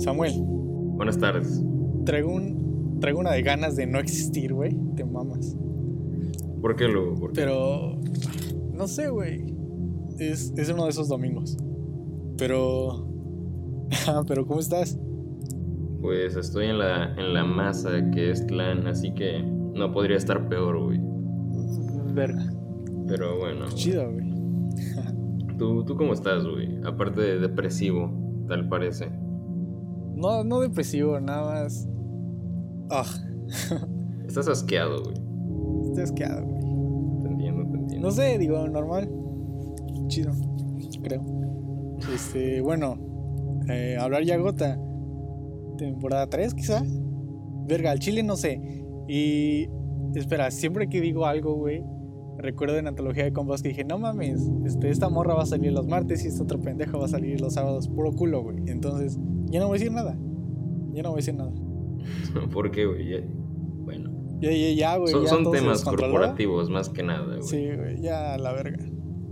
Samuel, Buenas tardes. traigo, un, traigo una de ganas de no existir, güey. Te mamas. ¿Por qué lo? por qué? Pero, no sé, güey. Es, es uno de esos domingos. Pero, Ah, pero ¿cómo estás? Pues estoy en la, en la masa que es clan, así que no podría estar peor, güey. Verga. Pero bueno, Chido, güey. ¿tú, ¿tú cómo estás, güey? Aparte de depresivo, tal parece. No, no depresivo, nada más. Ah, Estás asqueado, güey. estoy asqueado, güey. Te entiendo, te entiendo. No sé, digo, normal. Chido, creo. Este, bueno, eh, hablar ya gota. Temporada 3, quizá. Verga, al chile no sé. Y espera, siempre que digo algo, güey, recuerdo en antología de combos que dije, no mames, este, esta morra va a salir los martes y este otro pendejo va a salir los sábados, puro culo, güey. Entonces, ya no voy a decir nada. Ya no voy a decir nada. ¿Por qué, güey? Bueno, Ya, ya, ya, güey. son, ya temas corporativos más que nada, güey. Sí, güey, ya la verga.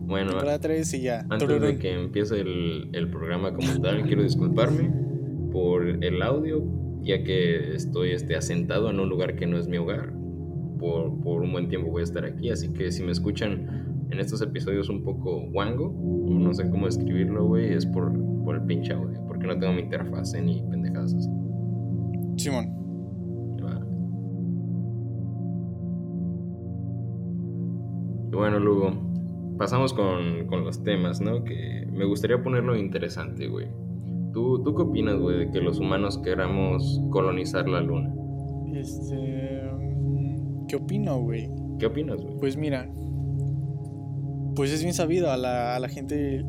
Bueno, Temporada 3 y ya. Antes de que empiece el, el programa como tal, quiero disculparme por el audio, ya que estoy este, asentado en un lugar que no es mi hogar. Por, por un buen tiempo voy a estar aquí, así que si me escuchan en estos episodios un poco guango, no sé cómo escribirlo, güey, es por, por el pinche audio, porque no tengo mi interfase ni pendejadas así. Simón. Y bueno, Lugo, pasamos con, con los temas, ¿no? Que me gustaría ponerlo interesante, güey. ¿Tú, ¿Tú qué opinas, güey, de que los humanos queramos colonizar la luna? Este. mm, ¿Qué opino, güey? ¿Qué opinas, güey? Pues mira. Pues es bien sabido, a la, a la gente.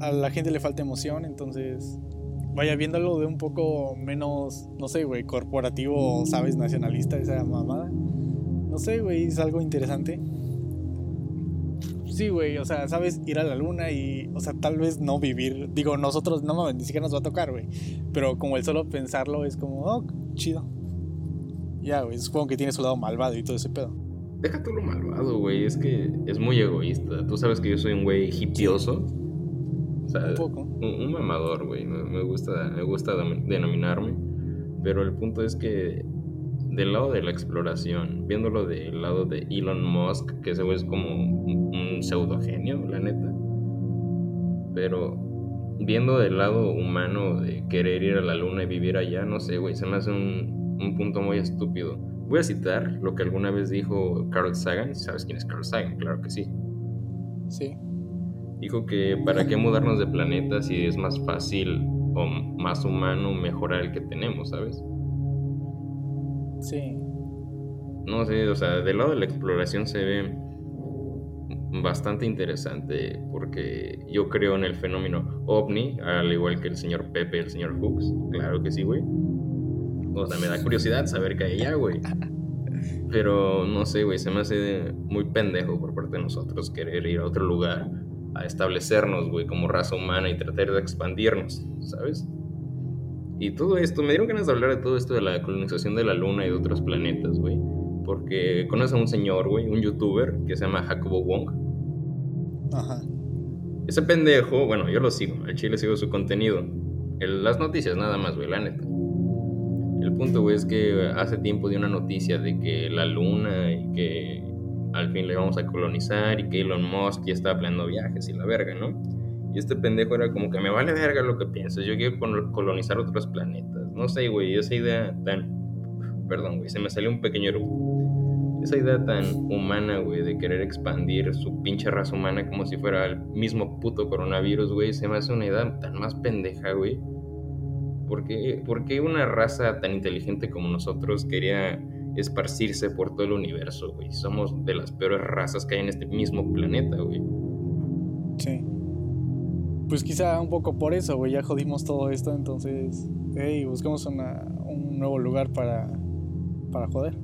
A la gente le falta emoción, entonces. Vaya, viéndolo de un poco menos, no sé, güey, corporativo, ¿sabes? Nacionalista, esa mamada. No sé, güey, es algo interesante. Sí, güey, o sea, sabes, ir a la luna y, o sea, tal vez no vivir. Digo, nosotros, no mames, ni siquiera nos va a tocar, güey. Pero como el solo pensarlo es como, oh, chido. Ya, güey, supongo que tiene su lado malvado y todo ese pedo. Deja tú lo malvado, güey, es que es muy egoísta. Tú sabes que yo soy un güey hipioso. O sea, Un poco. un, un mamador, güey. Me, gusta, me gusta denominarme. Pero el punto es que del lado de la exploración, viéndolo del lado de Elon Musk, que ese güey es como un, un pseudogenio, la neta. Pero viendo del lado humano de querer ir a la luna y vivir allá, no sé, güey, se me hace un, un punto muy estúpido. Voy a citar lo que alguna vez dijo Carl Sagan. ¿Sabes quién es Carl Sagan? Claro que sí. Sí. Dijo que para qué mudarnos de planeta si es más fácil o más humano mejorar el que tenemos, ¿sabes? Sí. No sé, o sea, del lado de la exploración se ve bastante interesante porque yo creo en el fenómeno ovni, al igual que el señor Pepe, el señor Hooks. Claro que sí, güey. O sea, me da curiosidad saber qué hay allá, güey. Pero no sé, güey, se me hace muy pendejo por parte de nosotros querer ir a otro lugar a establecernos, güey, como raza humana y tratar de expandirnos, ¿sabes? Y todo esto, me dieron ganas de hablar de todo esto de la colonización de la luna y de otros planetas, güey. Porque conoces a un señor, güey, un youtuber que se llama Jacobo Wong. Ajá. Ese pendejo, bueno, yo lo sigo, al chile sigo su contenido. El- las noticias nada más, güey, la neta. El punto, güey, es que hace tiempo dio una noticia de que la luna y que al fin le vamos a colonizar y que Elon Musk ya estaba planeando viajes y la verga, ¿no? Y este pendejo era como que me vale verga lo que piensas, yo quiero col- colonizar otros planetas. No sé, güey, esa idea tan... Perdón, güey, se me salió un pequeño eructo. Esa idea tan humana, güey, de querer expandir su pinche raza humana como si fuera el mismo puto coronavirus, güey, se me hace una idea tan más pendeja, güey. ¿Por qué, por qué una raza tan inteligente como nosotros quería esparcirse por todo el universo, güey? Somos de las peores razas que hay en este mismo planeta, güey. Sí. Pues quizá un poco por eso, güey. Ya jodimos todo esto, entonces. Hey, busquemos una, un nuevo lugar para. Para joder.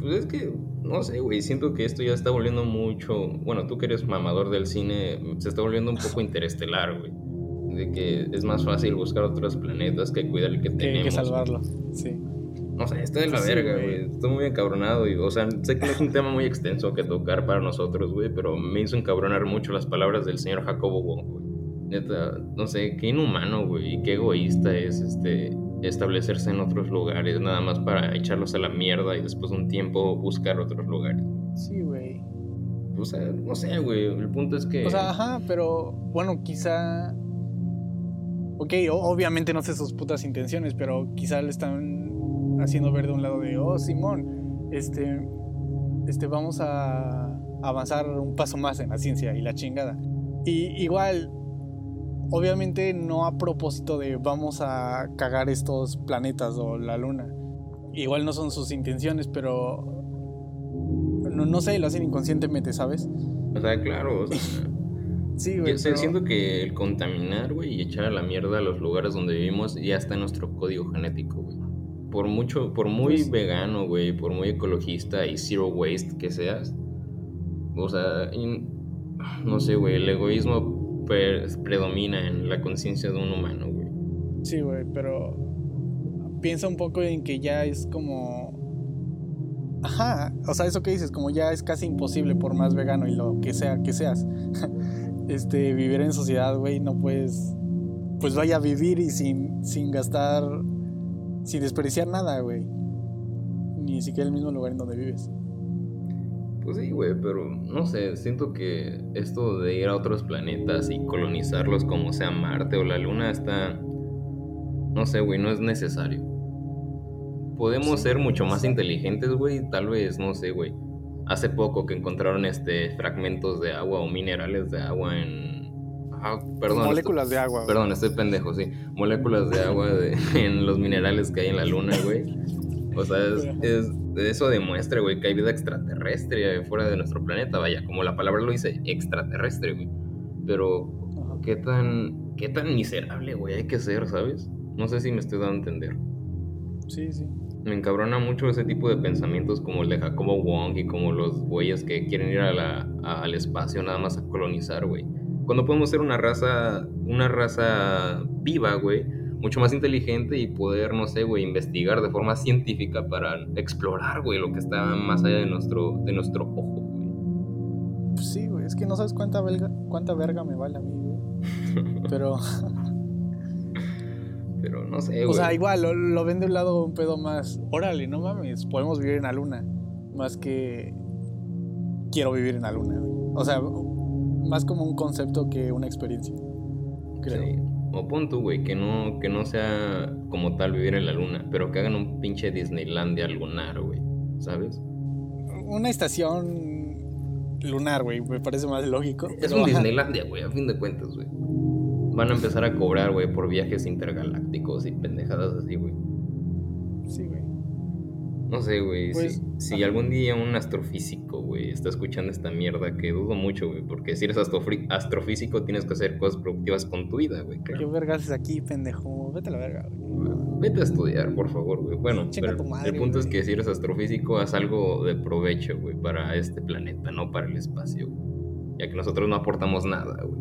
Pues es que, no sé, güey, siento que esto ya está volviendo mucho. Bueno, tú que eres mamador del cine, se está volviendo un poco interestelar, güey. De que es más fácil buscar otros planetas que cuidar el que Que, tenemos. que salvarlo. Sí. No sé, está de la sí, verga, güey. güey. Estoy muy encabronado. Y, o sea, sé que no es un tema muy extenso que tocar para nosotros, güey, pero me hizo encabronar mucho las palabras del señor Jacobo Wong, güey. Neta, no sé, qué inhumano, güey, y qué egoísta es este establecerse en otros lugares, nada más para echarlos a la mierda y después de un tiempo buscar otros lugares. Sí, güey. O sea, no sé, güey, el punto es que... O sea, ajá, pero bueno, quizá... Ok, obviamente no sé sus putas intenciones, pero quizá le están haciendo ver de un lado de, oh, Simón, este, este, vamos a avanzar un paso más en la ciencia y la chingada. Y igual, obviamente no a propósito de vamos a cagar estos planetas o la luna. Igual no son sus intenciones, pero no, no sé, lo hacen inconscientemente, ¿sabes? O sea, claro, o sea, Sí, güey. Yo pero- siento que el contaminar, güey, y echar a la mierda a los lugares donde vivimos ya está en nuestro código genético, güey. Por mucho, por muy Pues- vegano, güey, por muy ecologista y zero waste que seas, o sea, in- no sé, güey, el egoísmo pre- predomina en la conciencia de un humano, güey. Sí, güey, pero piensa un poco en que ya es como... Ajá, o sea, eso que dices, como ya es casi imposible por más vegano y lo que sea que seas, este, vivir en sociedad, güey, no puedes, pues vaya a vivir y sin, sin gastar, sin desperdiciar nada, güey. Ni siquiera el mismo lugar en donde vives. Pues sí, güey, pero no sé, siento que esto de ir a otros planetas y colonizarlos como sea Marte o la Luna está... No sé, güey, no es necesario. Podemos ser mucho más inteligentes, güey, tal vez, no sé, güey. Hace poco que encontraron este fragmentos de agua o minerales de agua en... Ah, perdón. Moléculas estoy- de agua. Perdón, estoy pendejo, sí. Moléculas de agua de- en los minerales que hay en la Luna, güey. O sea, es, es- eso demuestra, güey, que hay vida extraterrestre fuera de nuestro planeta, vaya, como la palabra lo dice, extraterrestre, güey. Pero, Ajá. ¿qué tan, qué tan miserable, güey, hay que ser, ¿sabes? No sé si me estoy dando a entender. Sí, sí. Me encabrona mucho ese tipo de pensamientos como el de Jacobo Wong y como los güeyes que quieren ir a la- a- al espacio nada más a colonizar, güey. Cuando podemos ser una raza, una raza viva, güey, mucho más inteligente y poder, no sé, güey, investigar de forma científica para explorar, güey, lo que está más allá de nuestro, de nuestro ojo, güey. Pues sí, güey, es que no sabes cuánta, belga, cuánta verga me vale a mí, güey. Pero... Pero no sé, güey. O sea, igual lo, lo ven de un lado un pedo más. Órale, no mames, podemos vivir en la luna. Más que quiero vivir en la luna. güey. O sea, más como un concepto que una experiencia. Creo. Sí. O pon tú, güey, que no, que no sea como tal vivir en la luna, pero que hagan un pinche Disneylandia lunar, güey. ¿Sabes? Una estación lunar, güey, me parece más lógico. Es un. Disneylandia, güey, a fin de cuentas, güey. Van a empezar a cobrar, güey, por viajes intergalácticos y pendejadas así, güey. No sé, güey. Pues, si, si algún día un astrofísico, güey, está escuchando esta mierda, que dudo mucho, güey, porque si eres astrofísico tienes que hacer cosas productivas con tu vida, güey. ¿Qué Claro. vergas es aquí, pendejo? Vete a la verga, güey. Vete a estudiar, por favor, güey. Bueno, pero madre, el punto es que si eres astrofísico, haz algo de provecho, güey, para este planeta, no para el espacio, güey. Ya que nosotros no aportamos nada, güey.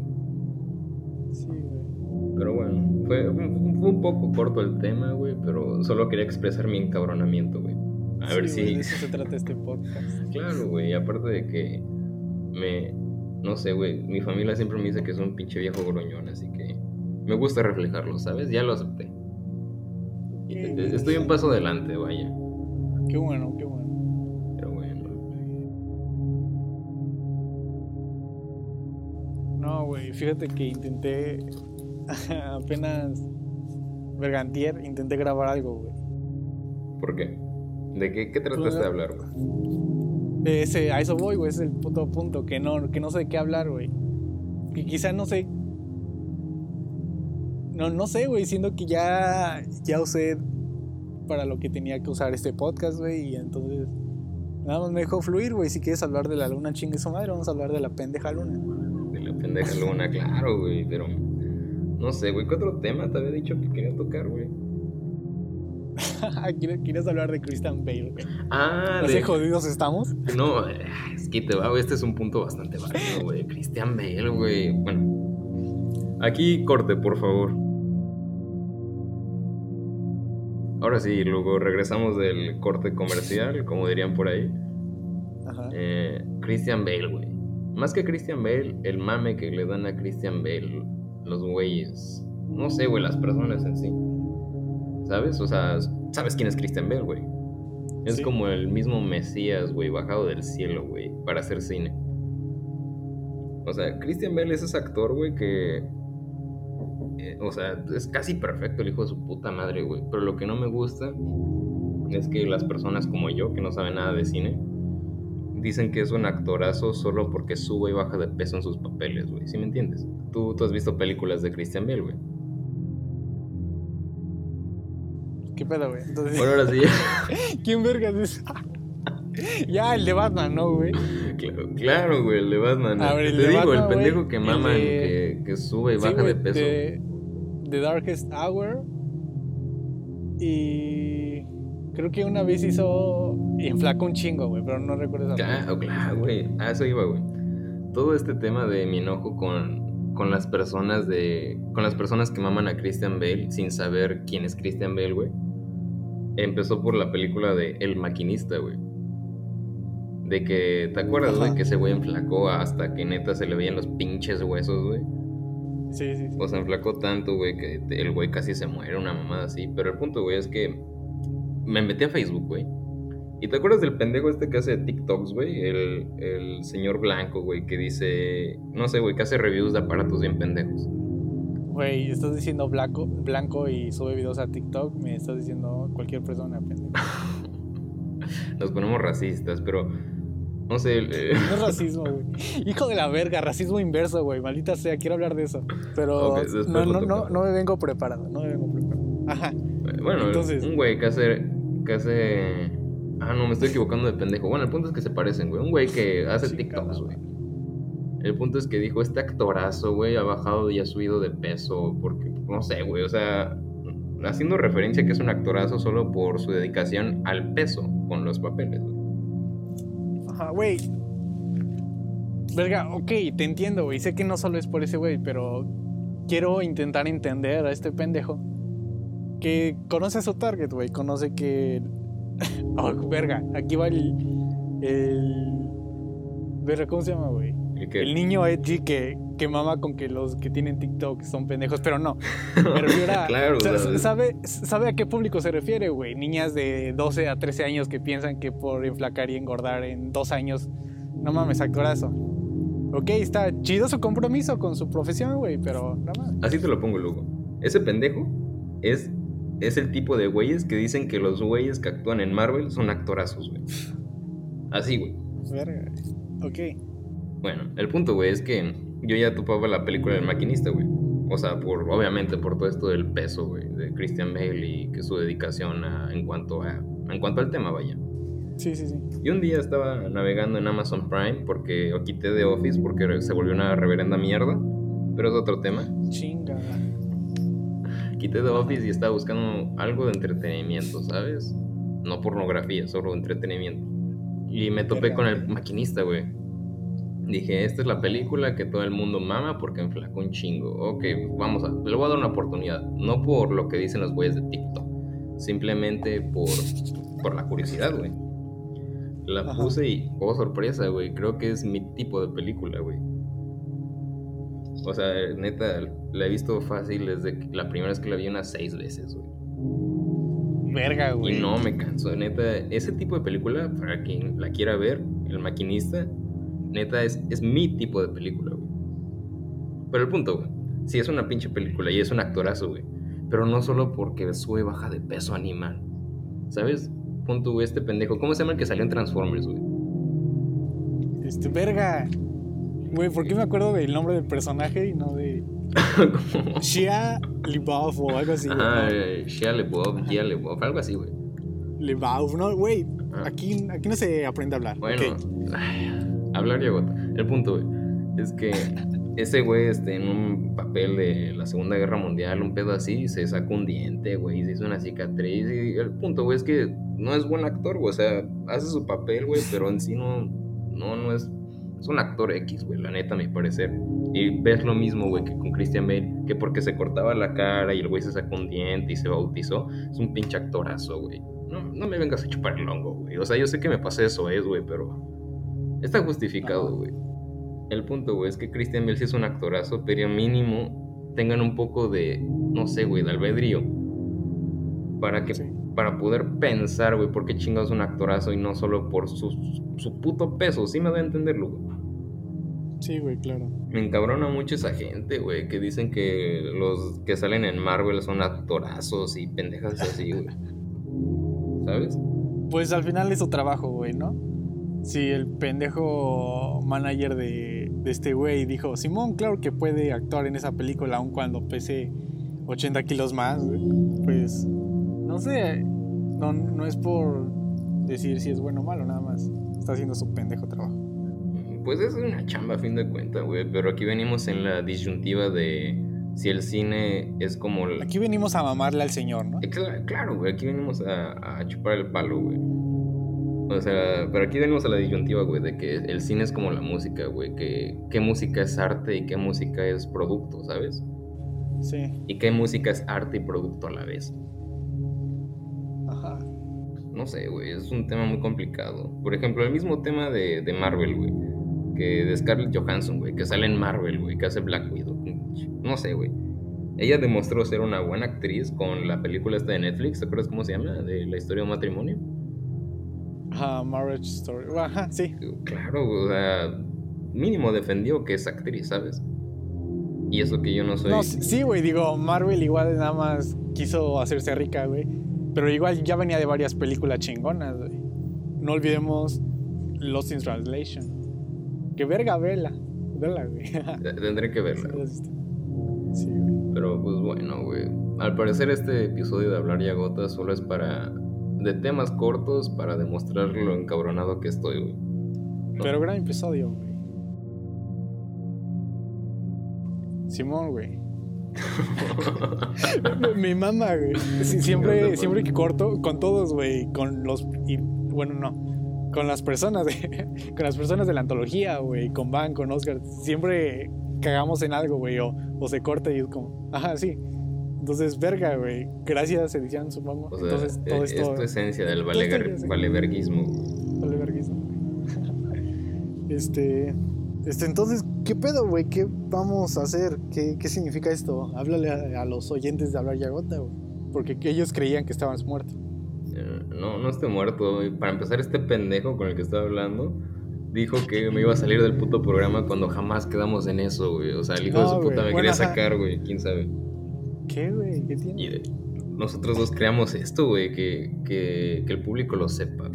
Sí, güey. Pero bueno, fue, fue un poco corto el tema, güey, pero solo quería expresar mi encabronamiento, güey. A ver Sí, si... de eso se trata este podcast. Claro, güey, aparte de que me... No sé, güey, mi familia siempre me dice que soy un pinche viejo gruñón, así que me gusta reflejarlo, ¿sabes? Ya lo acepté. Y Qué te- Estoy un paso adelante, vaya. Qué bueno, qué bueno. Pero bueno. No, güey, fíjate que intenté apenas vergantier, intenté grabar algo, güey. ¿Por qué? ¿De qué, qué trataste de hablar, güey? Ese, a eso voy, güey, ese es el puto punto, que no, que no sé de qué hablar, güey. Que quizá no sé. No, no sé, güey, siendo que ya, ya usé para lo que tenía que usar este podcast, güey, y entonces nada más me dejó fluir, güey. Si quieres hablar de la luna, chingue su madre, vamos a hablar de la pendeja luna. De la pendeja luna, claro, güey, pero... No sé, güey, ¿qué otro tema te había dicho que quería tocar, güey? ¿Quieres, hablar de Christian Bale, güey? Ah, Así de... jodidos estamos. No, eh, es que te va, güey, este es un punto bastante válido, güey. Christian Bale, güey. Bueno, aquí corte, por favor. Ahora sí, luego regresamos del corte comercial, como dirían por ahí. Ajá. Eh, Christian Bale, güey. Más que Christian Bale, el mame que le dan a Christian Bale los güeyes. No sé, güey, las personas en sí. ¿Sabes? O sea, ¿sabes quién es Christian Bale, güey? Es como el mismo Mesías, güey, bajado del cielo, güey, para hacer cine. O sea, Christian Bale es ese actor, güey, que. Eh, o sea, es casi perfecto el hijo de su puta madre, güey. Pero lo que no me gusta es que las personas como yo, que no saben nada de cine, dicen que es un actorazo solo porque sube y baja de peso en sus papeles, güey. ¿Sí me entiendes? Tú, tú has visto películas de Christian Bale, güey. ¿Qué pedo, güey? Entonces... Bueno, ahora sí. ¿Quién vergas es? ya, el de Batman, ¿no, güey? Claro, güey, el de Batman. A ver, el Te digo, el pendejo que maman, que, que, sube y baja de peso. De, The Darkest Hour. Y creo que una vez hizo. Enflacó un chingo, güey, pero no recuerdo esa Claro, claro, güey. A eso iba, güey. Todo este tema de mi enojo con, con las personas de. Con las personas que maman a Christian Bale sin saber quién es Christian Bale, güey. Empezó por la película de El Maquinista, güey. De que, ¿te acuerdas, güey? Que ese güey enflacó hasta que neta se le veían los pinches huesos, güey. Sí, sí, O sea, enflacó tanto, güey, que el güey casi se muere, una mamada así. Pero el punto, güey, es que me metí a Facebook, güey. ¿Y te acuerdas del pendejo este que hace TikToks, güey? El, el señor blanco, güey, que dice, no sé, güey, que hace reviews de aparatos bien pendejos. Güey, estás diciendo blanco, blanco y sube videos a TikTok, me estás diciendo cualquier persona pendejo. Nos ponemos racistas, pero no sé. Eh. No es racismo, güey. Hijo de la verga, racismo inverso, güey. Maldita sea, quiero hablar de eso. Pero no, no, no, no, me vengo preparado, no me vengo preparado. Ajá. Bueno, Entonces, un güey que hace, que hace. Ah, no, me estoy equivocando de pendejo. Bueno, el punto es que se parecen, güey. Un güey que hace TikToks, güey. El punto es que dijo, este actorazo, güey, ha bajado y ha subido de peso porque, no sé, güey, o sea, haciendo referencia que es un actorazo solo por su dedicación al peso con los papeles, güey. Ajá, güey. Verga, ok, te entiendo, güey. Sé que no solo es por ese güey, pero quiero intentar entender a este pendejo que conoce a su target, güey. Conoce que. oh, verga, aquí va el. El. Verga, ¿cómo se llama, güey? ¿El, niño edgy que, que mama con que los que tienen TikTok son pendejos, pero no. Me refiero a. claro, sabe, sabe a qué público se refiere, güey. Niñas de 12 a 13 años que piensan que por enflacar y engordar en dos años, no mames, actorazo. Ok, está chido su compromiso con su profesión, güey, pero nada más. Así te lo pongo, Lugo. Ese pendejo es, es el tipo de güeyes que dicen que los güeyes que actúan en Marvel son actorazos, güey. Así, güey. Verga. Ok. Bueno, el punto, güey, es que yo ya topaba la película del maquinista, güey. O sea, por, obviamente por todo esto del peso, güey, de Christian Bale y que su dedicación en, cuanto a, en cuanto al tema, vaya. Sí, sí, sí. Y un día estaba navegando en Amazon Prime porque o quité de Office porque se volvió una reverenda mierda. Pero es otro tema. Chinga. Quité de Office y estaba buscando algo de entretenimiento, ¿sabes? No pornografía, solo entretenimiento. Y me topé con el maquinista, güey. Dije, esta es la película que todo el mundo mama porque enflacó un chingo. Ok, vamos a, le voy a dar una oportunidad. No por lo que dicen los güeyes de TikTok. Simplemente por, por la curiosidad, güey. La puse y, oh sorpresa, güey. Creo que es mi tipo de película, güey. O sea, neta, la he visto fácil desde la primera vez que la vi unas seis veces, güey. Verga, güey. Y no me canso, neta. Ese tipo de película, para quien la quiera ver, El Maquinista, Neta, es, es mi tipo de película, güey. Pero el punto, güey. Sí, es una pinche película y es un actorazo, güey. Pero no solo porque sube baja de peso animal. ¿Sabes? Punto, güey, este pendejo. ¿Cómo se llama el que salió en Transformers, güey? Este, verga. Güey, ¿por qué me acuerdo del nombre del personaje y no de. Shia LeBoff o algo así. Ah, Shia LeBoff, Shia LeBoff, algo así, güey. LeBoff, no, güey. Ah. Aquí, aquí no se aprende a hablar. Bueno, hablar y agota. El punto, güey, es que ese güey, este, en un papel de la Segunda Guerra Mundial, un pedo así, se sacó un diente, güey, se hizo una cicatriz. Y el punto, güey, es que no es buen actor, güey. O sea, hace su papel, güey, pero en sí no, no, no es. Es un actor X, güey, la neta, a mi parecer. Y ves lo mismo, güey, que con Christian Bale, que porque se cortaba la cara y el güey se sacó un diente y se bautizó, es un pinche actorazo, güey. No, no me vengas a chupar el hongo, güey. O sea, yo sé que me pasé eso, es, güey, pero Está justificado, güey. El punto, güey, es que Christian Bale sí es un actorazo, pero mínimo tengan un poco de, no sé, güey, de albedrío. Para que, para poder pensar, güey, por qué chingados un actorazo y no solo por su, su puto peso. Sí me da a entenderlo, güey. Sí, güey, claro. Me encabrona mucho esa gente, güey, que dicen que los que salen en Marvel son actorazos y pendejas así, güey. ¿Sabes? Pues al final es su trabajo, güey, ¿no? Si el pendejo manager de, de este güey dijo, Simón, claro que puede actuar en esa película aun cuando pese 80 kilos más, güey. Pues, no sé, no, no es por decir si es bueno o malo, nada más. Está haciendo su pendejo trabajo. Pues es una chamba a fin de cuentas, güey. Pero aquí venimos en la disyuntiva de si el cine es como... Aquí venimos a mamarle al señor, ¿no? Claro, güey. Aquí venimos a, a chupar el palo, güey. O sea, pero aquí venimos a la disyuntiva, güey, de que el cine es como la música, güey. Que qué música es arte y qué música es producto, ¿sabes? Sí. Y qué música es arte y producto a la vez. No sé, güey, es un tema muy complicado. Por ejemplo, el mismo tema de, de Marvel, güey que de Scarlett Johansson, güey, que sale en Marvel, güey, que hace Black Widow. No sé, güey. Ella demostró ser una buena actriz con la película esta de Netflix, ¿te acuerdas cómo se llama? De la historia de un matrimonio. Ajá, Marriage Story. Ajá, sí. Claro, o sea, mínimo defendió que es actriz, ¿sabes? Y eso que yo no soy. No, sí, güey, digo, Marvel igual nada más quiso hacerse rica, güey. Pero igual ya venía de varias películas chingonas, güey. No olvidemos Lost in Translation. Que verga, vela. Vela, güey. Tendré que verla. Sí, güey. Pero pues bueno, güey. Al parecer este episodio de Hablar ya gotas solo es para... De temas cortos para demostrar lo encabronado que estoy, güey. Pero gran episodio, güey. Simón, güey. Mi mamá, güey. siempre, siempre que corto, con todos, güey. Con los. Y, bueno, no con las personas de, con las personas de la antología, güey, con Van, con Oscar, siempre cagamos en algo, güey, o, se corta y es como, ajá, sí. Entonces, verga, güey. Gracias, edición, supongo. O sea, entonces, todo es, esto. Es tu esencia del valeverguismo. Valeverguismo. este. Este, entonces, ¿qué pedo, güey? ¿Qué vamos a hacer? ¿Qué, qué significa esto? Háblale a, a, los oyentes de hablar Yagota, güey. Porque ellos creían que estabas muerto no, no estoy muerto. Para empezar, este pendejo con el que estaba hablando dijo que me iba a salir del puto programa cuando jamás quedamos en eso, güey. O sea, el hijo de su puta me quería sacar, güey. ¿Quién sabe? ¿Qué, güey? ¿Qué tiene? Y nosotros dos creamos esto, güey. Que, que, que el público lo sepa,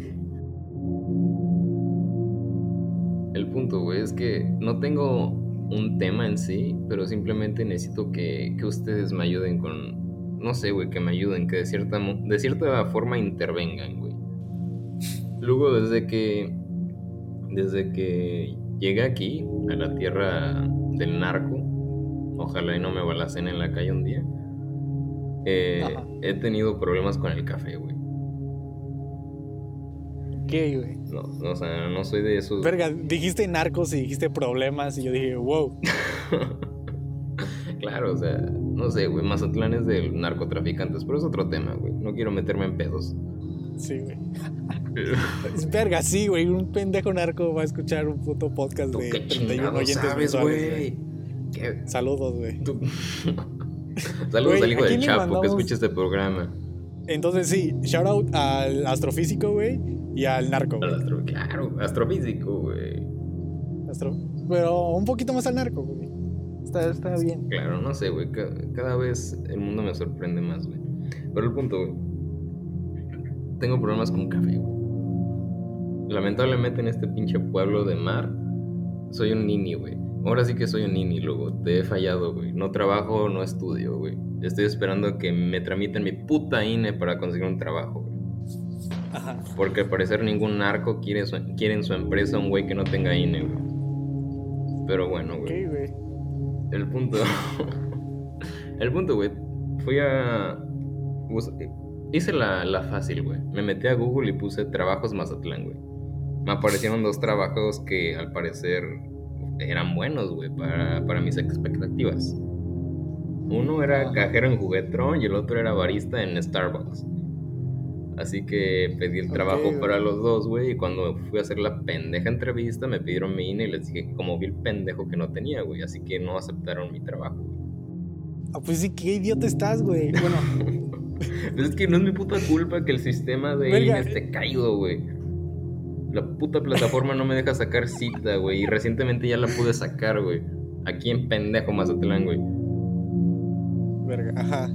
El punto, güey, es que no tengo un tema en sí, pero simplemente necesito que, que ustedes me ayuden con, no sé, güey, que me ayuden, que de cierta, de cierta forma intervengan, güey. Luego, desde que, desde que llegué aquí, a la tierra del narco, ojalá y no me balacen en la calle un día, eh, he tenido problemas con el café, güey. ¿Qué, güey? No, no, o sea, no soy de esos. Verga, dijiste narcos y dijiste problemas y yo dije, wow. claro, o sea, no sé, güey, Mazatlán es de narcotraficantes, pero es otro tema, güey. No quiero meterme en pedos. Sí, güey. es verga, sí, güey. Un pendejo narco va a escuchar un puto podcast de 31 oyentes sabes, güey. Saludos, güey. Saludos al hijo del Chapo que escucha este programa. Entonces, sí, shout out al astrofísico, güey, y al narco. claro, astrofísico, güey. Astro... Pero un poquito más al narco, güey. Está, bien. Claro, no sé, güey. Cada, vez el mundo me sorprende más, güey. Pero el punto, güey. Tengo problemas con café, güey. Lamentablemente en este pinche pueblo de mar, soy un nini, güey. Ahora sí que soy un nini, luego. Te he fallado, güey. No trabajo, no estudio, güey. Estoy esperando a que me tramiten mi puta INE para conseguir un trabajo, güey. Ajá. Porque al parecer ningún narco quiere, quiere en su empresa un güey que no tenga INE, güey. Pero bueno, güey. güey. El punto. el punto, güey. Fui a. Hice la, la fácil, güey. Me metí a Google y puse trabajos Mazatlán, güey. Me aparecieron dos trabajos que al parecer eran buenos, güey, para, para mis expectativas. Uno era cajero en Juguetron y el otro era barista en Starbucks. Así que pedí el trabajo para los dos, güey. Y cuando fui a hacer la pendeja entrevista, me pidieron mi INE y les dije que como vi el pendejo que no tenía, güey. Así que no aceptaron mi trabajo, güey. Ah, pues sí, qué idiota estás, güey. Bueno, Es que no es mi puta culpa que el sistema de Verga. INE esté caído, güey. La puta plataforma no me deja sacar cita, güey. Y recientemente ya la pude sacar, güey. Aquí en pendejo Mazatlán, güey. verga, ajá.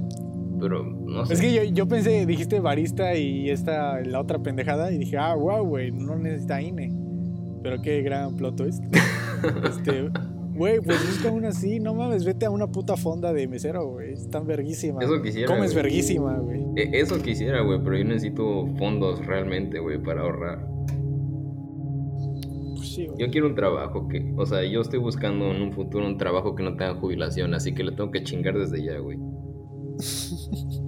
Pero no sé. Es que yo, yo pensé, dijiste barista y esta, la otra pendejada, y dije, ah, wow, güey, no necesita INE. Pero qué gran plot twist. este, güey, pues busca una así, no mames, vete a una puta fonda de mesero, güey. Están verguísimas. Eso quisiera, Comes verguísima, güey. E- Eso quisiera, güey, pero yo necesito fondos realmente, güey, para ahorrar. Pues sí. Yo quiero un trabajo que, o sea, yo estoy buscando en un futuro un trabajo que no tenga jubilación, así que le tengo que chingar desde ya, güey.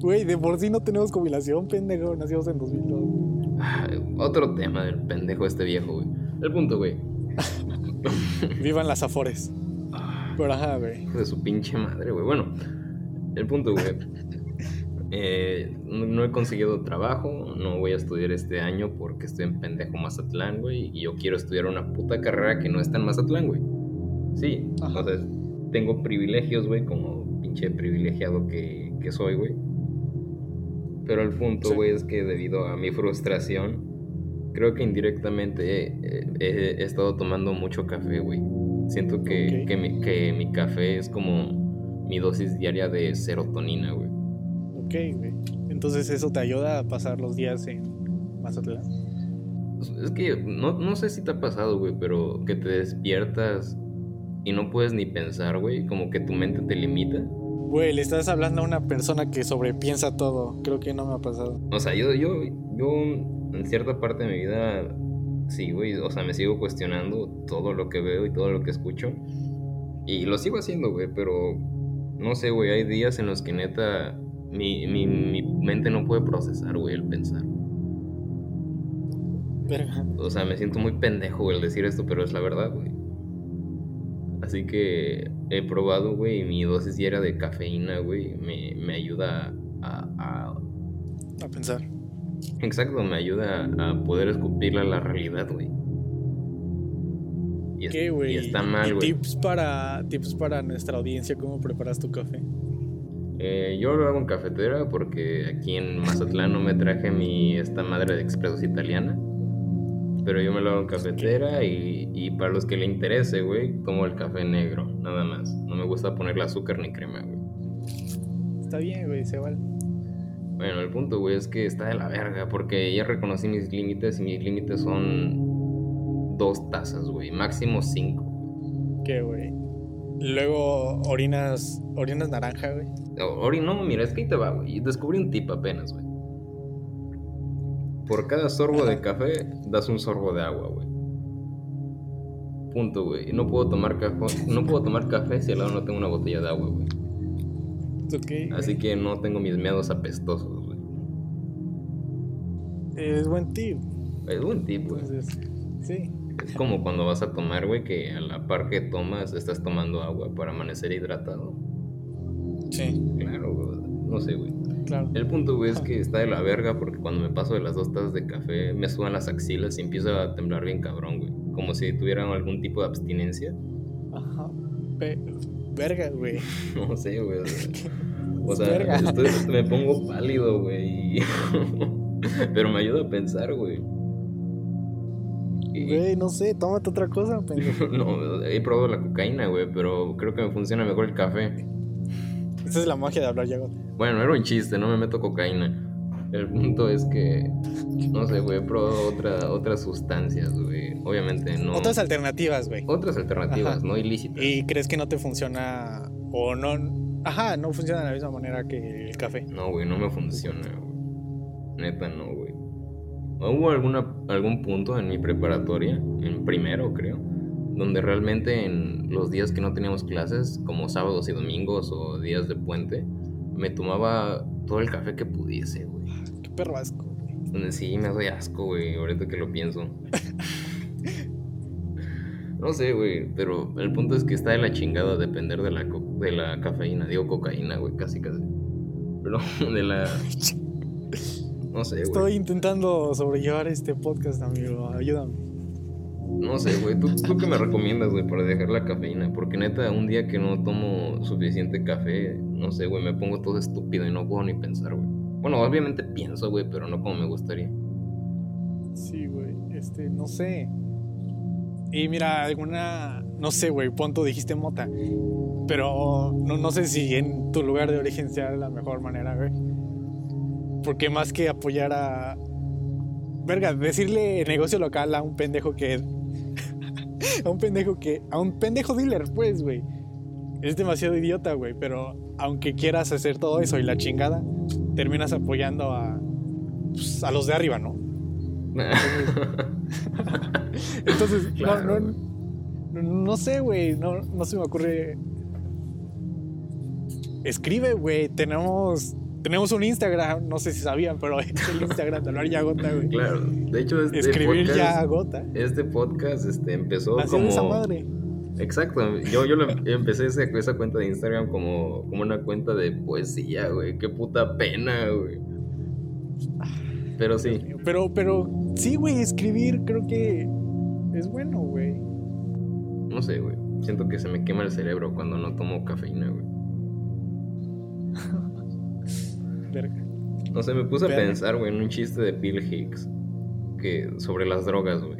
Güey, de por sí no tenemos jubilación, pendejo. Nacimos en 2002. Ah, otro tema del pendejo este viejo, güey. El punto, güey. Vivan las afores. Pero ajá, güey. De su pinche madre, güey. Bueno, el punto, güey. Eh, no, no he conseguido trabajo, no voy a estudiar este año porque estoy en pendejo Mazatlán, güey. Y yo quiero estudiar una puta carrera que no está en Mazatlán, güey. Sí, Ajá. sea, tengo privilegios, güey, como pinche privilegiado que, que soy, güey. Pero el punto, Sí. güey, es que debido a mi frustración, creo que indirectamente eh, he, he estado tomando mucho café, güey. Siento que, Ok. que, mi, que mi café es como mi dosis diaria de serotonina, güey. Ok, güey. Entonces eso te ayuda a pasar los días en Mazatlán. Es que no, no sé si te ha pasado, güey, pero que te despiertas y no puedes ni pensar, güey, como que tu mente te limita. Güey, le estás hablando a una persona que sobrepiensa todo. Creo que no me ha pasado. O sea, yo, yo, yo en cierta parte de mi vida, sí, güey, o sea, me sigo cuestionando todo lo que veo y todo lo que escucho. Y lo sigo haciendo, güey, pero no sé, güey, hay días en los que neta mi, mi, mi mente no puede procesar, güey, el pensar. Verga. O sea, me siento muy pendejo, el decir esto, pero es la verdad, güey. Así que he probado, güey, y mi dosis diaria de cafeína, güey, me, me ayuda a, a- A pensar. Exacto, me ayuda a poder escupirle a la realidad, güey. Y, ¿Qué, y güey? está ¿Y mal, güey. Tips para, tips para nuestra audiencia, ¿cómo preparas tu café? Eh, yo lo hago en cafetera porque aquí en Mazatlán no me traje mi esta madre de expresos italiana. Pero yo me lo hago en cafetera y, y para los que le interese, güey, tomo el café negro, nada más. No me gusta ponerle azúcar ni crema, güey. Está bien, güey, se vale. Bueno, el punto, güey, es que está de la verga porque ya reconocí mis límites y mis límites son dos tazas, güey, máximo cinco. ¿Qué, güey? Luego orinas, orinas naranja, güey. Ori, no, mira, es que ahí te va, güey. Descubrí un tip apenas, güey. Por cada sorbo de café, das un sorbo de agua, güey. Punto, güey. No puedo tomar café, no puedo tomar café si al lado no tengo una botella de agua, güey. Ok. Así que no tengo mis meados apestosos, güey. Es buen tip. Es buen tip, güey. Entonces, sí. Es como cuando vas a tomar, güey, que a la par que tomas estás tomando agua para amanecer hidratado. Sí, Claro, güey. No sé, güey. Claro. El punto, güey, es que está de la verga porque cuando me paso de las dos tazas de café me sudan las axilas y empiezo a temblar bien cabrón, güey. Como si tuvieran algún tipo de abstinencia. Ajá. Pe- verga, güey. No sé, güey. o sea, Verga. estoy- me pongo pálido, güey. Pero me ayuda a pensar, güey. Güey, no sé, tómate otra cosa, pendejo. No, he probado la cocaína, güey, pero creo que me funciona mejor el café. Esa es la magia de hablar ya. güey. Bueno, era un chiste, no me meto cocaína. El punto es que, no sé, güey, he probado otra, otras sustancias, güey. Obviamente no. Otras alternativas, güey. Otras alternativas, Ajá. no ilícitas. ¿Y crees que no te funciona o no? Ajá, no funciona de la misma manera que el café. No, güey, no me funciona, güey. Neta, no, güey. Hubo alguna, algún punto en mi preparatoria, en primero, creo, donde realmente en los días que no teníamos clases, como sábados y domingos o días de puente, me tomaba todo el café que pudiese, güey. Qué perro asco. güey. Sí, me doy asco, güey, ahorita que lo pienso. No sé, güey, pero el punto es que está de la chingada depender de la, de la cafeína. Digo cocaína, güey, casi casi. Pero de la... No sé, güey. Estoy intentando sobrellevar este podcast, amigo. Ayúdame. No sé, güey. ¿Tú, ¿Tú qué me recomiendas, güey, para dejar la cafeína? Porque neta, un día que no tomo suficiente café, no sé, güey, me pongo todo estúpido y no puedo ni pensar, güey. Bueno, obviamente pienso, güey, pero no como me gustaría. Sí, güey. Este, no sé. Y mira, alguna. No sé, güey, punto dijiste mota. Pero no, no sé si en tu lugar de origen sea la mejor manera, güey. Porque más que apoyar a. Verga, decirle negocio local a un pendejo que. a un pendejo que. A un pendejo dealer, pues, güey. Es demasiado idiota, güey. Pero aunque quieras hacer todo eso y la chingada, terminas apoyando a. Pues, a los de arriba, ¿no? Entonces, no, no, no, sé, güey. No, no se me ocurre. Escribe, güey. Tenemos tenemos un Instagram, no sé si sabían, pero es el Instagram de hablar ya gota, güey. Claro, de hecho, este escribir ya gota. Este podcast este, empezó Nació como. esa madre. Exacto, yo, yo lo- empecé esa, esa cuenta de Instagram como, como una cuenta de poesía, güey. Qué puta pena, güey. Pero sí, Pero, pero, sí, güey, escribir creo que es bueno, güey. no sé, güey. Siento que se me quema el cerebro cuando no tomo cafeína, güey. Verga. No sé, me puse a pensar, güey, en un chiste de Bill Hicks que, sobre las drogas, güey.